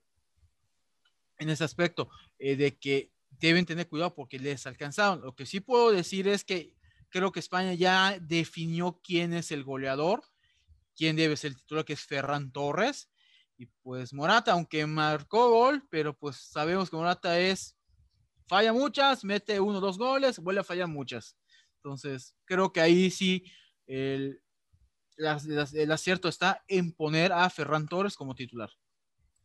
en ese aspecto, eh, de que deben tener cuidado porque les alcanzaron. Lo que sí puedo decir es que creo que España ya definió quién es el goleador, quién debe ser el titular, que es Ferran Torres. Y pues Morata, aunque marcó gol, pero pues sabemos que Morata es, falla muchas, mete uno o dos goles, vuelve a fallar muchas. Entonces, creo que ahí sí el, el acierto está en poner a Ferran Torres como titular.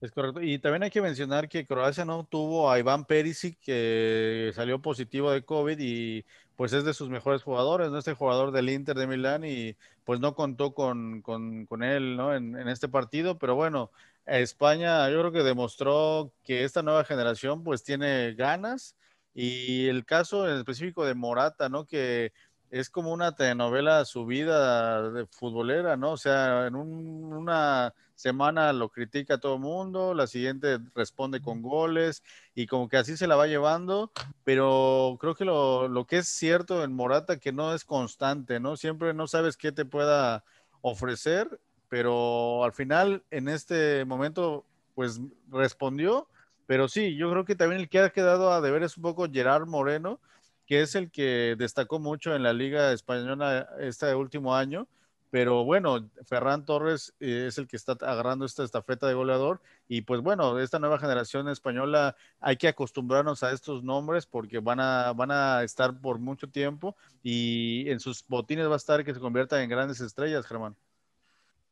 Es correcto. Y también hay que mencionar que Croacia no tuvo a Iván Perisic, que salió positivo de COVID y pues es de sus mejores jugadores, ¿no? Este jugador del Inter de Milán y pues no contó con, con, él, ¿no? En, en, este partido, pero bueno, España yo creo que demostró que esta nueva generación pues tiene ganas y el caso en específico de Morata, ¿no? Que es como una telenovela subida de futbolera, ¿no? O sea, en una semana lo critica todo el mundo, la siguiente responde con goles y como que así se la va llevando, pero creo que lo, lo que es cierto en Morata que no es constante, ¿no? Siempre no sabes qué te pueda ofrecer, pero al final en este momento pues respondió, pero sí, yo creo que también el que ha quedado a deber es un poco Gerard Moreno, que es el que destacó mucho en la Liga Española este último año. Pero bueno, Ferran Torres eh, es el que está agarrando esta estafeta de goleador. Y pues bueno, esta nueva generación española hay que acostumbrarnos a estos nombres porque van a, van a estar por mucho tiempo y en sus botines va a estar que se conviertan en grandes estrellas, Germán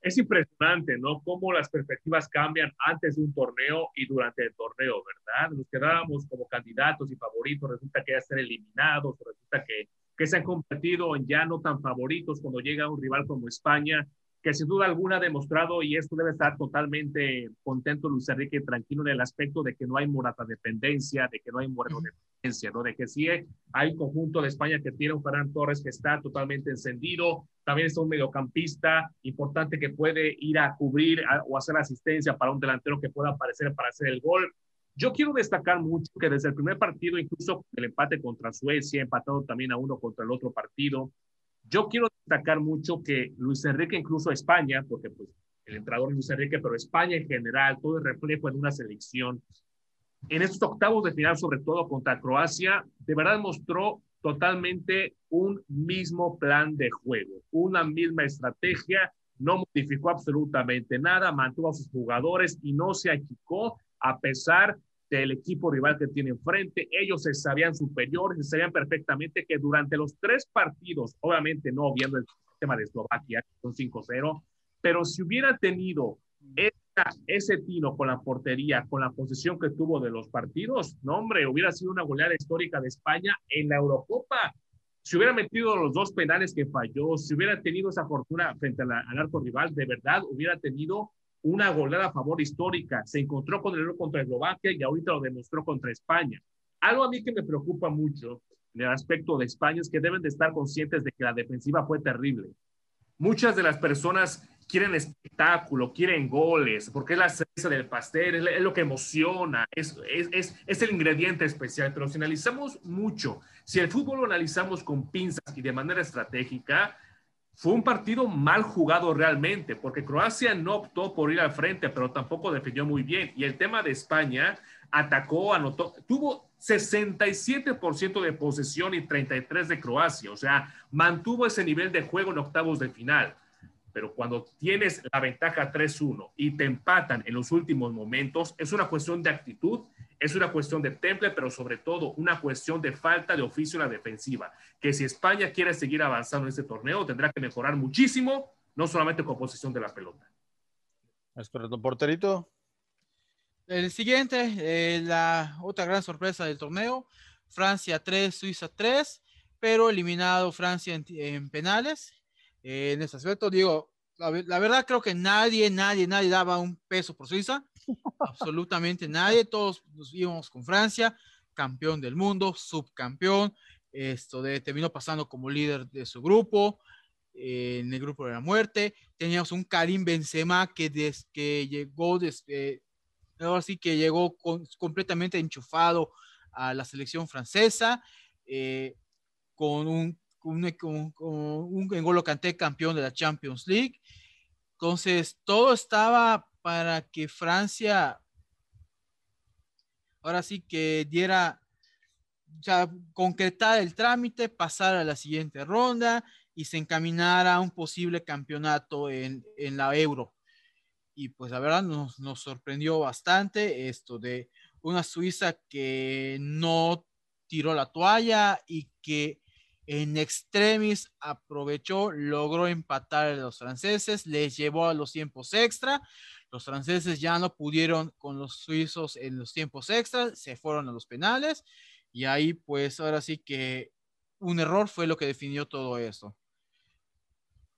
es impresionante, ¿no? Cómo las perspectivas cambian antes de un torneo y durante el torneo, ¿verdad? Nos quedábamos como candidatos y favoritos, resulta que ya ser eliminados, resulta que, que se han convertido en ya no tan favoritos cuando llega un rival como España que sin duda alguna ha demostrado, y esto debe estar totalmente contento Luis Enrique, tranquilo en el aspecto de que no hay morata dependencia, de que no hay moreno ¿no? de que sí hay un conjunto de España que tiene un Ferran Torres que está totalmente encendido, también es un mediocampista importante que puede ir a cubrir o hacer asistencia para un delantero que pueda aparecer para hacer el gol. Yo quiero destacar mucho que desde el primer partido, incluso el empate contra Suecia, empatado también a uno contra el otro partido, yo quiero destacar mucho que Luis Enrique, incluso España, porque pues el entrenador Luis Enrique, pero España en general, todo el reflejo en una selección. En estos octavos de final, sobre todo contra Croacia, de verdad mostró totalmente un mismo plan de juego, una misma estrategia, no modificó absolutamente nada, mantuvo a sus jugadores y no se achicó a pesar del equipo rival que tiene enfrente. Ellos se sabían superiores, se sabían perfectamente que durante los tres partidos, obviamente no viendo el tema de Eslovaquia, con 5-0, pero si hubiera tenido tino con la portería, con la posesión que tuvo de los partidos, no hombre, hubiera sido una goleada histórica de España en la Eurocopa. Si hubiera metido los dos penales que falló, si hubiera tenido esa fortuna frente al arco rival, de verdad hubiera tenido una goleada a favor histórica. Se encontró con el error contra Eslovaquia y ahorita lo demostró contra España. Algo a mí que me preocupa mucho en el aspecto de España es que deben de estar conscientes de que la defensiva fue terrible. Muchas de las personas quieren espectáculo, quieren goles, porque es la cereza del pastel, es, lo que emociona, es, es, es, el ingrediente especial. Pero si analizamos mucho, si el fútbol lo analizamos con pinzas y de manera estratégica, fue un partido mal jugado realmente, porque Croacia no optó por ir al frente, pero tampoco defendió muy bien. Y el tema de España, atacó, anotó, tuvo 67% de posesión y 33 de Croacia. O sea, mantuvo ese nivel de juego en octavos de final. Pero cuando tienes la ventaja 3-1 y te empatan en los últimos momentos, es una cuestión de actitud, es una cuestión de temple, pero sobre todo una cuestión de falta de oficio en la defensiva. Que si España quiere seguir avanzando en este torneo, tendrá que mejorar muchísimo, no solamente con posesión de la pelota. Es correcto, porterito. El siguiente, eh, la otra gran sorpresa del torneo, Francia 3, Suiza 3, pero eliminado Francia en, penales. Eh, en ese aspecto, digo, la, verdad creo que nadie, nadie, nadie daba un peso por Suiza. Absolutamente nadie. Todos nos íbamos con Francia, campeón del mundo, subcampeón. Esto de, terminó pasando como líder de su grupo, eh, en el grupo de la muerte. Teníamos un Karim Benzema que desde que llegó desde ahora sí que llegó completamente enchufado a la selección francesa, eh, con un, con, un Engolo campeón de la Champions League. Entonces, todo estaba para que Francia ahora sí que diera, sea, concretar el trámite, pasar a la siguiente ronda y se encaminara a un posible campeonato en, en la Euro y pues la verdad nos, nos sorprendió bastante esto de una Suiza que no tiró la toalla y que en extremis aprovechó, logró empatar a los franceses, les llevó a los tiempos extra. Los franceses ya no pudieron con los suizos en los tiempos extra, se fueron a los penales y ahí pues ahora sí que un error fue lo que definió todo eso.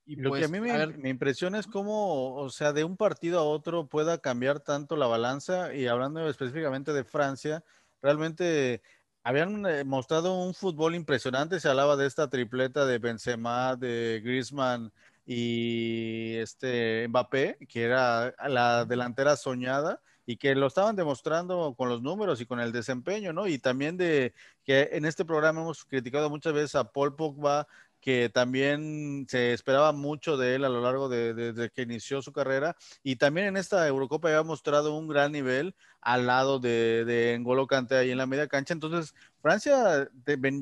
Y lo que a pues, mí me, impresiona es cómo, o sea, de un partido a otro pueda cambiar tanto la balanza. Y hablando específicamente de Francia, realmente habían eh, mostrado un fútbol impresionante. Se hablaba de esta tripleta de Benzema, de Griezmann y este Mbappé, que era la delantera soñada y que lo estaban demostrando con los números y con el desempeño, ¿no? Y también de que en este programa hemos criticado muchas veces a Paul Pogba que también se esperaba mucho de él a lo largo de, desde que inició su carrera y también en esta Eurocopa había mostrado un gran nivel al lado de, de N'Golo Kanté ahí en la media cancha. Entonces, Francia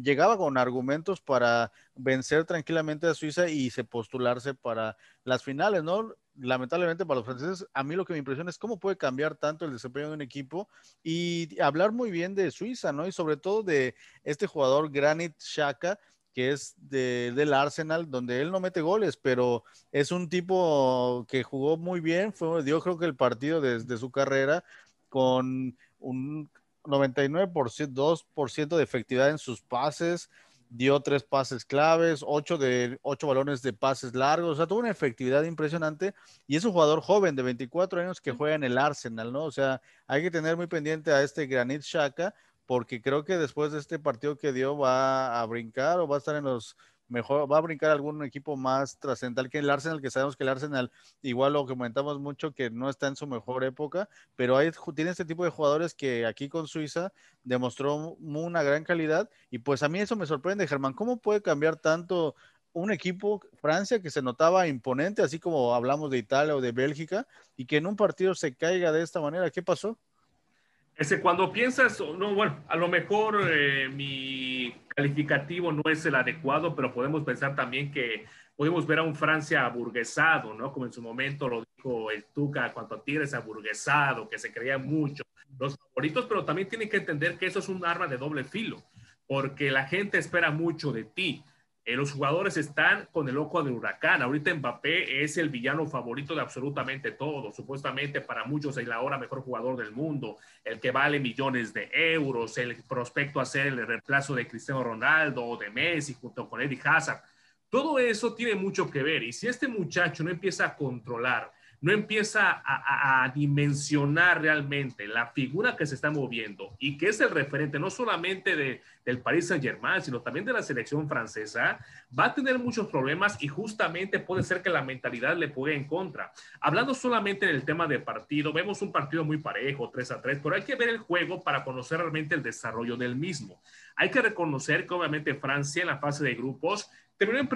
llegaba con argumentos para vencer tranquilamente a Suiza y se postularse para las finales, ¿no? Lamentablemente para los franceses, a mí lo que me impresiona es cómo puede cambiar tanto el desempeño de un equipo y hablar muy bien de Suiza, ¿no? Y sobre todo de este jugador Granit Xhaka, que es de, del Arsenal, donde él no mete goles, pero es un tipo que jugó muy bien, fue, dio creo que el partido desde su carrera con un 99%, 2% de efectividad en sus pases, dio tres pases claves, ocho de ocho balones de pases largos, o sea, tuvo una efectividad impresionante y es un jugador joven de 24 años que juega en el Arsenal, ¿no? O sea, hay que tener muy pendiente a este Granit Xhaka porque creo que después de este partido que dio va a brincar o va a estar en los mejor, va a brincar algún equipo más trascendental que el Arsenal, que sabemos que el Arsenal, igual lo comentamos mucho, que no está en su mejor época, pero hay, tiene este tipo de jugadores que aquí con Suiza demostró una gran calidad y pues a mí eso me sorprende, Germán, ¿cómo puede cambiar tanto un equipo, Francia, que se notaba imponente, así como hablamos de Italia o de Bélgica, y que en un partido se caiga de esta manera? ¿Qué pasó? Ese, cuando piensas, no, bueno, a lo mejor eh, mi calificativo no es el adecuado, pero podemos pensar también que podemos ver a un Francia aburguesado, ¿no? Como en su momento lo dijo el Tuca, cuando tienes aburguesado, que se creía mucho, los favoritos, pero también tienen que entender que eso es un arma de doble filo, porque la gente espera mucho de ti. Eh, los jugadores están con el ojo del huracán. Ahorita Mbappé es el villano favorito de absolutamente todo. Supuestamente para muchos es el ahora mejor jugador del mundo, el que vale millones de euros, el prospecto a ser el reemplazo de Cristiano Ronaldo o de Messi junto con Eddie Hazard. Todo eso tiene mucho que ver. Y si este muchacho no empieza a controlar no empieza a, dimensionar realmente la figura que se está moviendo y que es el referente no solamente de, del Paris Saint Germain, sino también de la selección francesa, va a tener muchos problemas y justamente puede ser que la mentalidad le juegue en contra. Hablando solamente del tema de partido, vemos un partido muy parejo, 3 a 3, pero hay que ver el juego para conocer realmente el desarrollo del mismo. Hay que reconocer que obviamente Francia en la fase de grupos terminó en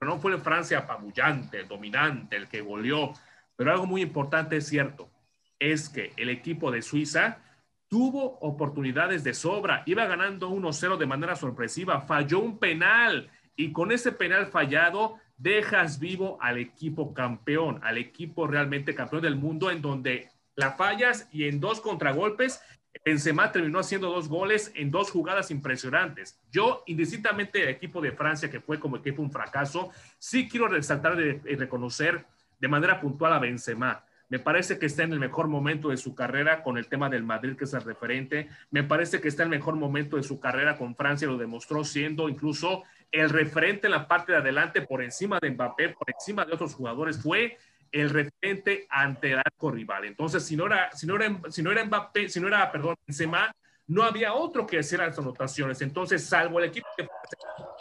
pero no fue Francia apabullante, dominante, el que goleó pero algo muy importante es cierto, es que el equipo de Suiza tuvo oportunidades de sobra, iba ganando 1-0 de manera sorpresiva, falló un penal y con ese penal fallado dejas vivo al equipo campeón, al equipo realmente campeón del mundo en donde la fallas y en dos contragolpes Benzema terminó haciendo dos goles en dos jugadas impresionantes. Yo, indistintamente el equipo de Francia, que fue como equipo un fracaso, sí quiero resaltar y reconocer de manera puntual a Benzema. Me parece que está en el mejor momento de su carrera con el tema del Madrid, que es el referente. Me parece que está en el mejor momento de su carrera con Francia, lo demostró siendo incluso el referente en la parte de adelante por encima de Mbappé, por encima de otros jugadores. Fue el referente ante el arco rival. Entonces, si no era, si no era, si no era Mbappé, si no era, perdón, Benzema, no había otro que hacer las anotaciones. Entonces, salvo el equipo que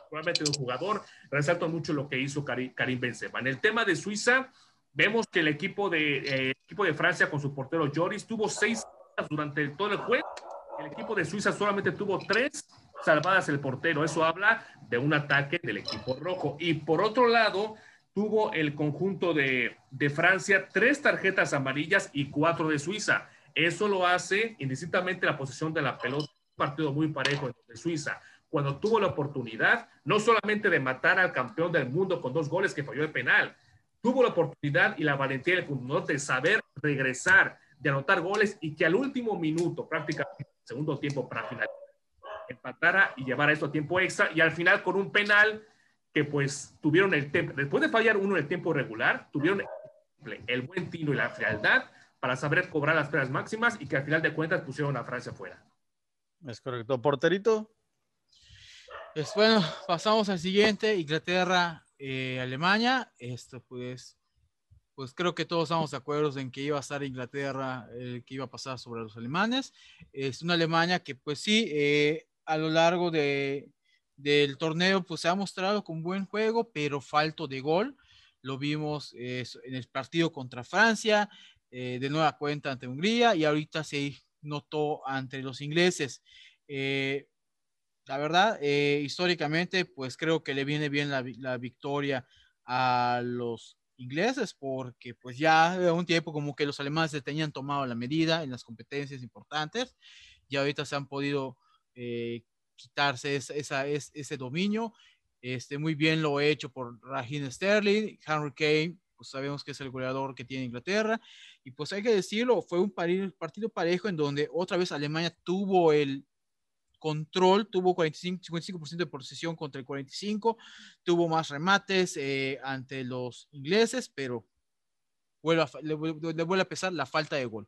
probablemente un jugador, resalto mucho lo que hizo Karim, Benzema. En el tema de Suiza, vemos que el equipo de, eh, equipo de Francia con su portero Joris tuvo seis durante todo el juego. El equipo de Suiza solamente tuvo tres salvadas el portero. Eso habla de un ataque del equipo rojo. Y por otro lado, tuvo el conjunto de, Francia tres tarjetas amarillas y cuatro de Suiza. Eso lo hace indistintamente la posición de la pelota, un partido muy parejo de Suiza. Cuando tuvo la oportunidad, no solamente de matar al campeón del mundo con dos goles que falló el penal, tuvo la oportunidad y la valentía del mundo de saber regresar, de anotar goles y que al último minuto, prácticamente segundo tiempo para finalizar, empatara y llevara esto a tiempo extra y al final con un penal que pues tuvieron el tiempo, después de fallar uno en el tiempo regular, tuvieron el, buen tino y la frialdad para saber cobrar las penas máximas y que al final de cuentas pusieron a Francia fuera. Es correcto. ¿Porterito? Pues bueno, pasamos al siguiente, Inglaterra, eh, Alemania. Esto pues, pues creo que todos estamos de acuerdo en que iba a estar Inglaterra, el que iba a pasar sobre los alemanes. Es una Alemania que pues sí, eh, a lo largo de, del torneo, pues se ha mostrado con buen juego, pero falto de gol. Lo vimos en el partido contra Francia, eh, de nueva cuenta ante Hungría y ahorita se notó ante los ingleses. Eh, la verdad, eh, históricamente, pues creo que le viene bien la, la, victoria a los ingleses porque pues ya de un tiempo como que los alemanes se tenían tomado la medida en las competencias importantes y ahorita se han podido quitarse esa, ese dominio. Este, muy bien lo he hecho por Raheem Sterling, Henry Kane, pues sabemos que es el goleador que tiene Inglaterra. Y pues hay que decirlo, fue un partido parejo en donde otra vez Alemania tuvo el control, tuvo 45, 55% de posesión contra el 45, tuvo más remates eh, ante los ingleses, pero vuelve le, le, vuelve a pesar la falta de gol.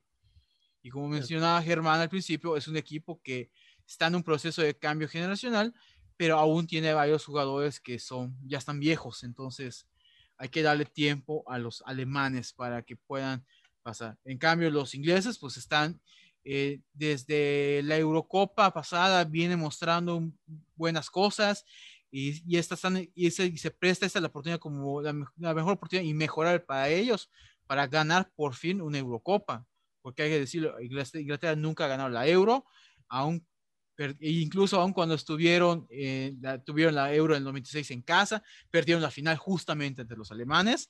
Y como mencionaba Germán al principio, es un equipo que está en un proceso de cambio generacional, pero aún tiene varios jugadores que son, ya están viejos, entonces hay que darle tiempo a los alemanes para que puedan pasar. En cambio, los ingleses pues están eh, desde la Eurocopa pasada, viene mostrando buenas cosas y, y, están, y, se, se, presta esta la oportunidad como la, la, mejor oportunidad y mejorar para ellos, para ganar por fin una Eurocopa, porque hay que decirlo, Inglaterra nunca ha ganado la Euro, aún e incluso aún cuando estuvieron, eh, tuvieron la Euro en el 96 en casa, perdieron la final justamente entre los alemanes.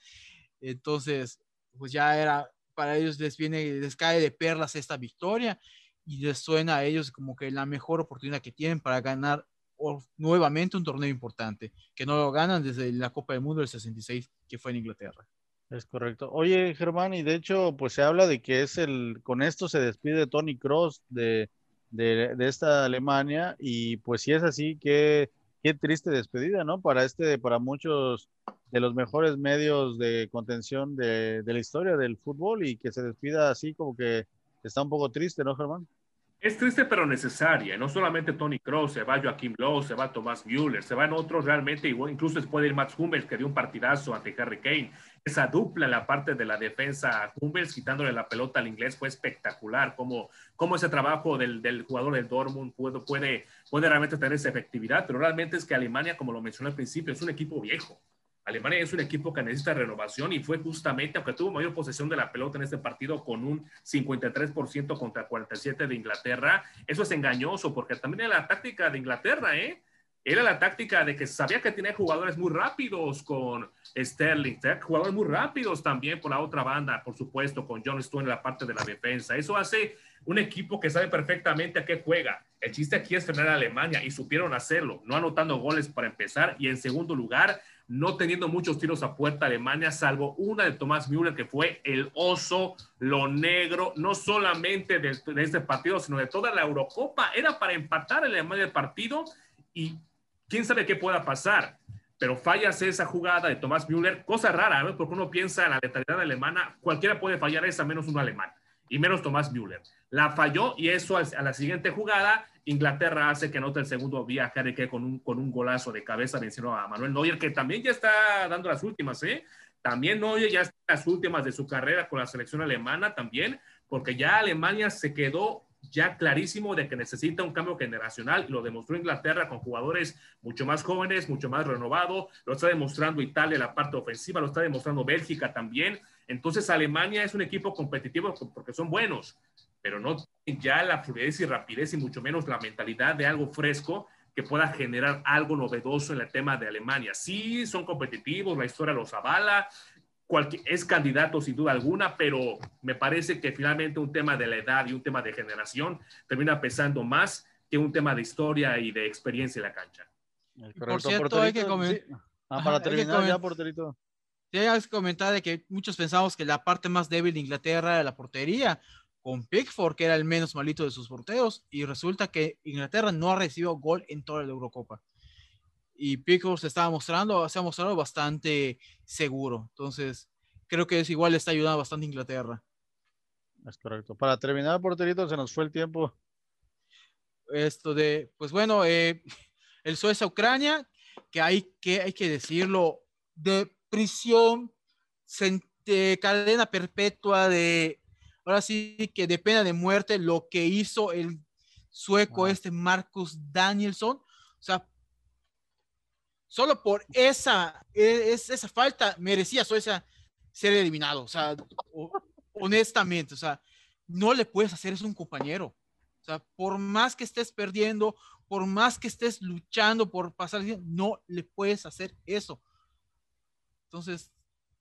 Entonces, pues ya era, para ellos les viene, les cae de perlas esta victoria y les suena a ellos como que la mejor oportunidad que tienen para ganar nuevamente un torneo importante, que no lo ganan desde la Copa del Mundo del 66, que fue en Inglaterra. Es correcto. Oye, Germán, y de hecho, pues se habla de que es el, con esto se despide Tony Cross de, de, esta Alemania y pues si es así, qué, qué triste despedida, ¿no? Para este, para muchos de los mejores medios de contención de, de la historia del fútbol y que se despida así como que está un poco triste, ¿no, Germán? Es triste pero necesaria. No solamente Tony Kroos, se va Joaquim Lowe, se va Tomás Müller, se van otros realmente, incluso se puede ir Max Hummels, que dio un partidazo ante Harry Kane. Esa dupla en la parte de la defensa a Hummels, quitándole la pelota al inglés, fue espectacular. Como, como ese trabajo del, del jugador del Dortmund puede, puede, puede realmente tener esa efectividad, pero realmente es que Alemania, como lo mencioné al principio, es un equipo viejo Alemania es un equipo que necesita renovación y fue justamente, aunque tuvo mayor posesión de la pelota en este partido con un 53% contra 47% de Inglaterra, eso es engañoso porque también era la táctica de Inglaterra, ¿eh? Era la táctica de que sabía que tenía jugadores muy rápidos con Sterling, jugadores muy rápidos también por la otra banda, por supuesto, con John Stone en la parte de la defensa. Eso hace un equipo que sabe perfectamente a qué juega. El chiste aquí es frenar a Alemania y supieron hacerlo, no anotando goles para empezar y en segundo lugar, no teniendo muchos tiros a puerta Alemania, salvo una de Tomás Müller, que fue el oso, lo negro, no solamente de, este partido, sino de toda la Eurocopa. Era para empatar a Alemania el partido y quién sabe qué pueda pasar. Pero fallas esa jugada de Tomás Müller, cosa rara, porque uno piensa en la letalidad alemana, cualquiera puede fallar esa menos un alemán y menos Tomás Müller. La falló y eso a la siguiente jugada Inglaterra hace que anote el segundo viaje que con un, con un golazo de cabeza venció a Manuel Neuer, que también ya está dando las últimas, ¿eh? También Neuer ya está las últimas de su carrera con la selección alemana también, porque ya Alemania se quedó ya clarísimo de que necesita un cambio generacional lo demostró Inglaterra con jugadores mucho más jóvenes, mucho más renovados, lo está demostrando Italia la parte ofensiva, lo está demostrando Bélgica también. Entonces Alemania es un equipo competitivo porque son buenos, pero no ya la fluidez y rapidez y mucho menos la mentalidad de algo fresco que pueda generar algo novedoso en el tema de Alemania. Sí, son competitivos, la historia los avala, es candidato sin duda alguna, pero me parece que finalmente un tema de la edad y un tema de generación termina pesando más que un tema de historia y de experiencia en la cancha. Por cierto, hay que comentar. Ah, para terminar ya, porterito. Ya has comentado de que muchos pensamos que la parte más débil de Inglaterra era la portería, con Pickford, que era el menos malito de sus porteos, y resulta que Inglaterra no ha recibido gol en toda la Eurocopa. Y Pickford se estaba mostrando, se ha mostrado bastante seguro. Entonces, creo que es igual le está ayudando bastante a Inglaterra. Es correcto. Para terminar, porterito, se nos fue el tiempo. Esto de, pues bueno, eh, el Suecia-Ucrania, que hay, que hay que decirlo, de prisión, de cadena perpetua, de ahora sí que de pena de muerte lo que hizo el sueco este Marcus Danielson. O sea, solo por esa, e, esa falta merecía Suecia ser eliminado. O sea, honestamente, o sea, no le puedes hacer eso a un compañero. O sea, por más que estés perdiendo, por más que estés luchando por pasar, no le puedes hacer eso. Entonces,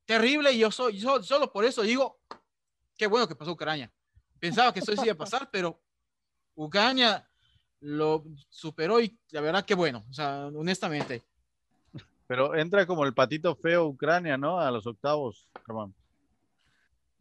terrible. Y yo soy, yo, solo por eso digo, qué bueno que pasó Ucrania. Pensaba que eso iba a pasar, pero Ucrania lo superó y la verdad que bueno, o sea, honestamente. Pero entra como el patito feo Ucrania, ¿no? A los octavos,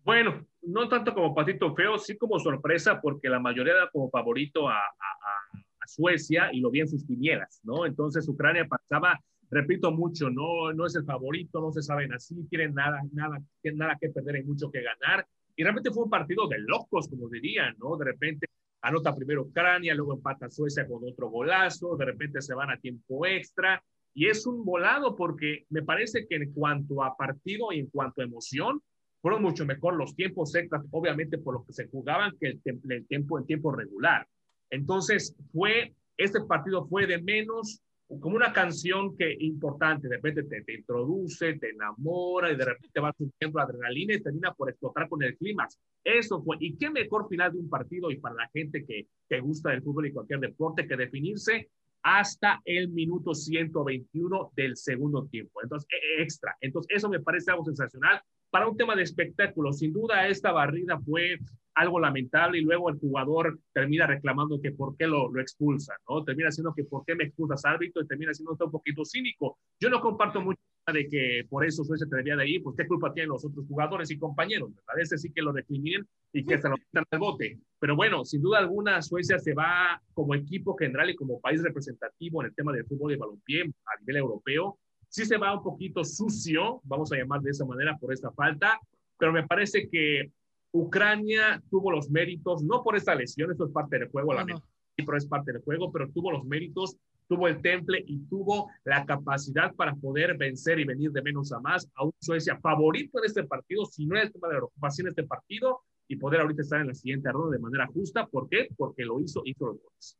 Bueno, no tanto como patito feo, sí como sorpresa, porque la mayoría da como favorito a, a, Suecia y lo vi en sus quinielas, ¿no? Entonces Ucrania pasaba, repito mucho, no, no es el favorito, no se saben así, tienen nada, nada, tienen nada que perder y mucho que ganar. Y realmente fue un partido de locos, como dirían, ¿no? De repente anota primero Ucrania, luego empata Suecia con otro golazo, de repente se van a tiempo extra. Y es un volado porque me parece que en cuanto a partido y en cuanto a emoción, fueron mucho mejor los tiempos extras, obviamente por lo que se jugaban, que el, el tiempo en tiempo regular. Entonces, fue, este partido fue de menos como una canción que importante, de repente te, te, introduce, te enamora y de repente va subiendo adrenalina y termina por explotar con el clímax. Eso fue, y qué mejor final de un partido y para la gente que, que gusta del fútbol y cualquier deporte que definirse hasta el minuto 121 del segundo tiempo. Entonces, e, e, extra. Entonces, eso me parece algo sensacional. Para un tema de espectáculo, sin duda esta barrida fue algo lamentable y luego el jugador termina reclamando que por qué lo, lo expulsa, ¿no? Termina siendo que por qué me expulsas árbitro y termina siendo un poquito cínico. Yo no comparto mucho de que por eso Suecia debería de ir, pues qué culpa tienen los otros jugadores y compañeros, ¿verdad? Ese sí que lo recriminen y que se lo metan al bote. Pero bueno, sin duda alguna Suecia se va como equipo general y como país representativo en el tema del fútbol y balompié a nivel europeo. Sí se va un poquito sucio, vamos a llamar de esa manera por esta falta, pero me parece que Ucrania tuvo los méritos, no por esta lesión, eso es parte del juego, la no. pero es parte del juego, pero tuvo los méritos, tuvo el temple y tuvo la capacidad para poder vencer y venir de menos a más a un Suecia favorito en este partido, si no es el tema de la ocupación en este partido, y poder ahorita estar en la siguiente ronda de manera justa. ¿Por qué? Porque lo hizo, hizo los goles.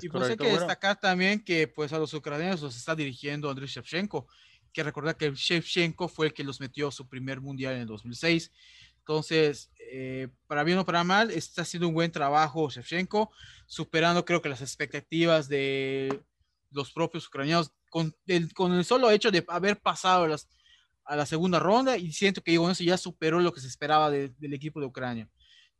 y pues hay que destacar también que pues a los ucranianos los está dirigiendo Andriy Shevchenko, que recordar que Shevchenko fue el que los metió a su primer mundial en el 2006 entonces, eh, para bien o para mal, está haciendo un buen trabajo Shevchenko, superando creo que las expectativas de los propios ucranianos con el, con el solo hecho de haber pasado las, a la segunda ronda y siento que con eso ya superó lo que se esperaba del equipo de Ucrania.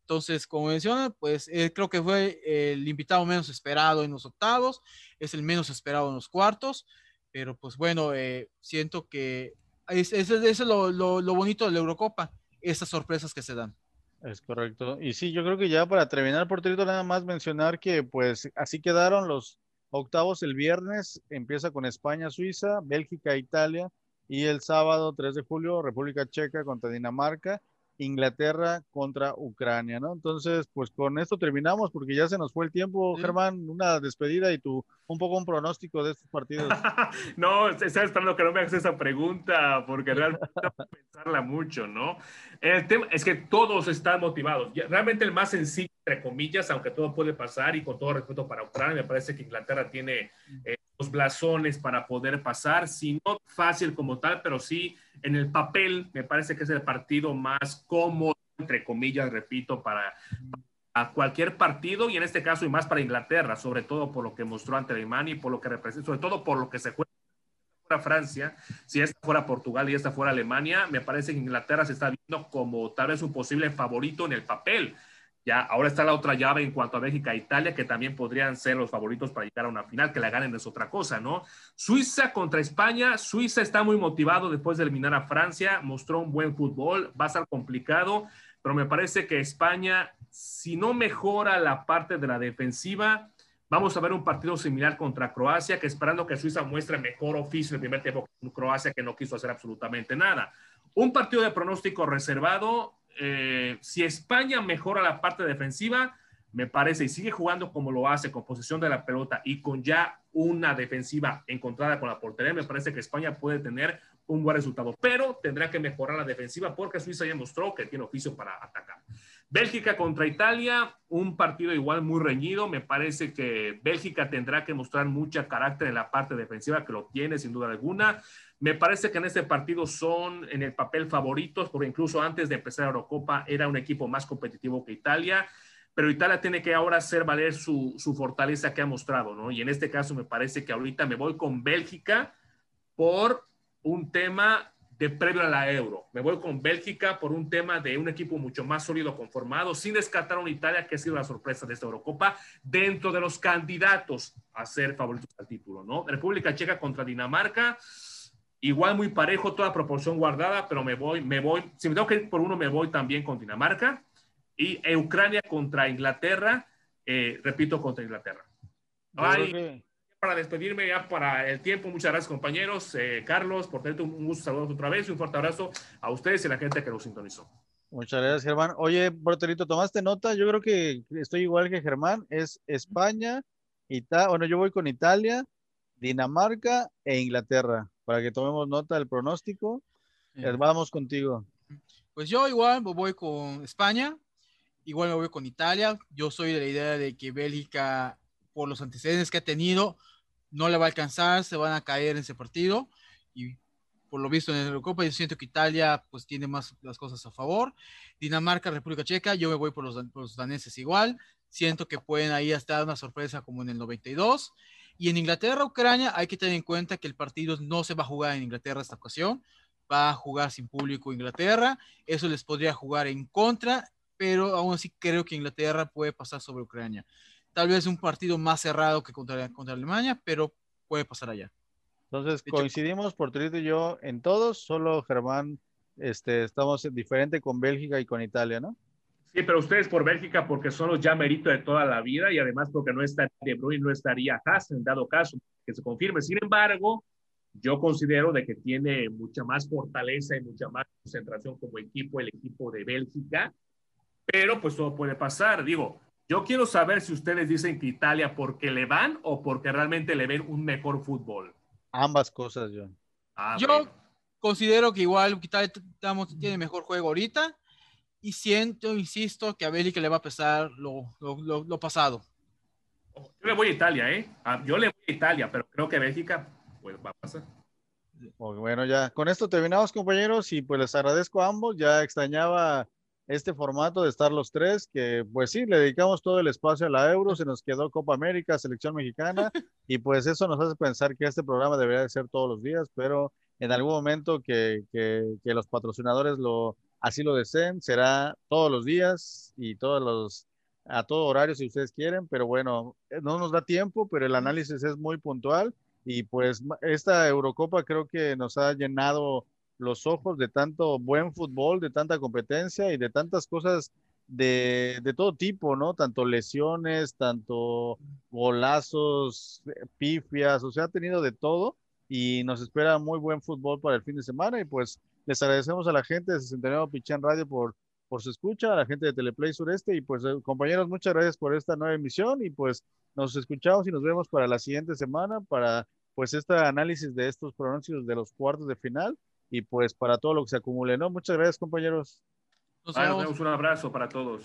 Entonces, como menciona, pues eh, creo que fue el invitado menos esperado en los octavos, es el menos esperado en los cuartos, pero pues bueno, eh, siento que es, es, es lo, lo, lo, bonito de la Eurocopa, esas sorpresas que se dan. Es correcto. Y sí, yo creo que ya para terminar, Porterito, nada más mencionar que pues así quedaron los octavos el viernes, empieza con España, Suiza, Bélgica, Italia, y el sábado 3 de julio, República Checa contra Dinamarca Inglaterra contra Ucrania, ¿no? Entonces, pues con esto terminamos porque ya se nos fue el tiempo, Germán, una despedida y tú un poco un pronóstico de estos partidos. no, estaba esperando que no me hagas esa pregunta porque realmente pensarla mucho, ¿no? El tema es que todos están motivados. Realmente el más sencillo, entre comillas, aunque todo puede pasar y con todo respeto para Ucrania, me parece que Inglaterra tiene eh, los blasones para poder pasar, si no fácil como tal, pero sí en el papel me parece que es el partido más cómodo, entre comillas, repito, para, para cualquier partido y en este caso y más para Inglaterra, sobre todo por lo que mostró ante Alemania y por lo que representa, sobre todo por lo que se juega fuera Francia, si esta fuera Portugal y esta fuera Alemania, me parece que Inglaterra se está viendo como tal vez un posible favorito en el papel ya, ahora está la otra llave en cuanto a Bélgica e Italia, que también podrían ser los favoritos para llegar a una final, que la ganen es otra cosa, ¿no? Suiza contra España, Suiza está muy motivado después de eliminar a Francia, mostró un buen fútbol, va a ser complicado, pero me parece que España, si no mejora la parte de la defensiva, vamos a ver un partido similar contra Croacia, que esperando que Suiza muestre mejor oficio en el primer tiempo con Croacia, que no quiso hacer absolutamente nada. Un partido de pronóstico reservado, eh, si España mejora la parte defensiva, me parece, y sigue jugando como lo hace, con posesión de la pelota y con ya una defensiva encontrada con la portería, me parece que España puede tener un buen resultado, pero tendrá que mejorar la defensiva porque Suiza ya mostró que tiene oficio para atacar. Bélgica contra Italia, un partido igual muy reñido. Me parece que Bélgica tendrá que mostrar mucha carácter en la parte defensiva, que lo tiene sin duda alguna. Me parece que en este partido son en el papel favoritos, porque incluso antes de empezar la Eurocopa era un equipo más competitivo que Italia, pero Italia tiene que ahora hacer valer su, su fortaleza que ha mostrado, ¿no? Y en este caso me parece que ahorita me voy con Bélgica por un tema de previo a la Euro. Me voy con Bélgica por un tema de un equipo mucho más sólido conformado, sin descartar a una Italia que ha sido la sorpresa de esta Eurocopa dentro de los candidatos a ser favoritos al título, ¿no? República Checa contra Dinamarca igual muy parejo, toda proporción guardada, pero me voy, me voy, si me tengo que ir por uno, me voy también con Dinamarca y Ucrania contra Inglaterra, eh, repito, contra Inglaterra. Para despedirme ya para el tiempo, muchas gracias compañeros, eh, Carlos, por tener un gusto saludos otra vez y un fuerte abrazo a ustedes y a la gente que nos sintonizó. Muchas gracias, Germán. Oye, porterito, ¿tomaste nota? Yo creo que estoy igual que Germán, es España, Italia, bueno, yo voy con Italia, Dinamarca e Inglaterra para que tomemos nota del pronóstico. Vamos contigo. Pues yo igual voy con España, igual me voy con Italia. Yo soy de la idea de que Bélgica, por los antecedentes que ha tenido, no le va a alcanzar, se van a caer en ese partido. Y por lo visto en la Eurocopa, yo siento que Italia pues tiene más las cosas a favor. Dinamarca, República Checa, yo me voy por los, por los daneses igual. Siento que pueden ahí estar una sorpresa como en el 92. Y en Inglaterra, Ucrania, hay que tener en cuenta que el partido no se va a jugar en Inglaterra esta ocasión, va a jugar sin público Inglaterra, eso les podría jugar en contra, pero aún así creo que Inglaterra puede pasar sobre Ucrania. Tal vez un partido más cerrado que contra, contra Alemania, pero puede pasar allá. Entonces coincidimos por Trito y yo en todos, solo Germán, este, estamos diferente con Bélgica y con Italia, ¿no? Sí, pero ustedes por Bélgica porque son los ya mérito de toda la vida y además porque no estaría De Bruyne, no estaría en dado caso que se confirme. Sin embargo, yo considero de que tiene mucha más fortaleza y mucha más concentración como equipo el equipo de Bélgica, pero pues todo puede pasar. Digo, yo quiero saber si ustedes dicen que Italia porque le van o porque realmente le ven un mejor fútbol. Ambas cosas, John. Ah, yo considero que igual Italia tiene mejor juego ahorita y siento, insisto, que a Bélgica le va a pesar lo, lo, lo, pasado. Yo le voy a Italia, ¿eh? Ah, yo le voy a Italia, pero creo que Bélgica pues, va a pasar. Bueno, ya con esto terminamos, compañeros, y pues les agradezco a ambos. Ya extrañaba este formato de estar los tres, que pues sí, le dedicamos todo el espacio a la Euro, se nos quedó Copa América, Selección Mexicana, y pues eso nos hace pensar que este programa debería de ser todos los días, pero en algún momento que, que, que los patrocinadores lo, así lo deseen, será todos los días y todos los a todo horario si ustedes quieren, pero bueno, no nos da tiempo, pero el análisis es muy puntual y pues esta Eurocopa creo que nos ha llenado los ojos de tanto buen fútbol, de tanta competencia y de tantas cosas de, de todo tipo, ¿no? Tanto lesiones, tanto golazos, pifias, o sea, ha tenido de todo y nos espera muy buen fútbol para el fin de semana y pues les agradecemos a la gente de 69 Pichán Radio por por su escucha, a la gente de Teleplay Sureste y pues eh, compañeros, muchas gracias por esta nueva emisión y pues nos escuchamos y nos vemos para la siguiente semana para pues este análisis de estos pronósticos de los cuartos de final y pues para todo lo que se acumule, ¿no? Muchas gracias compañeros. Nos vemos. un abrazo para todos.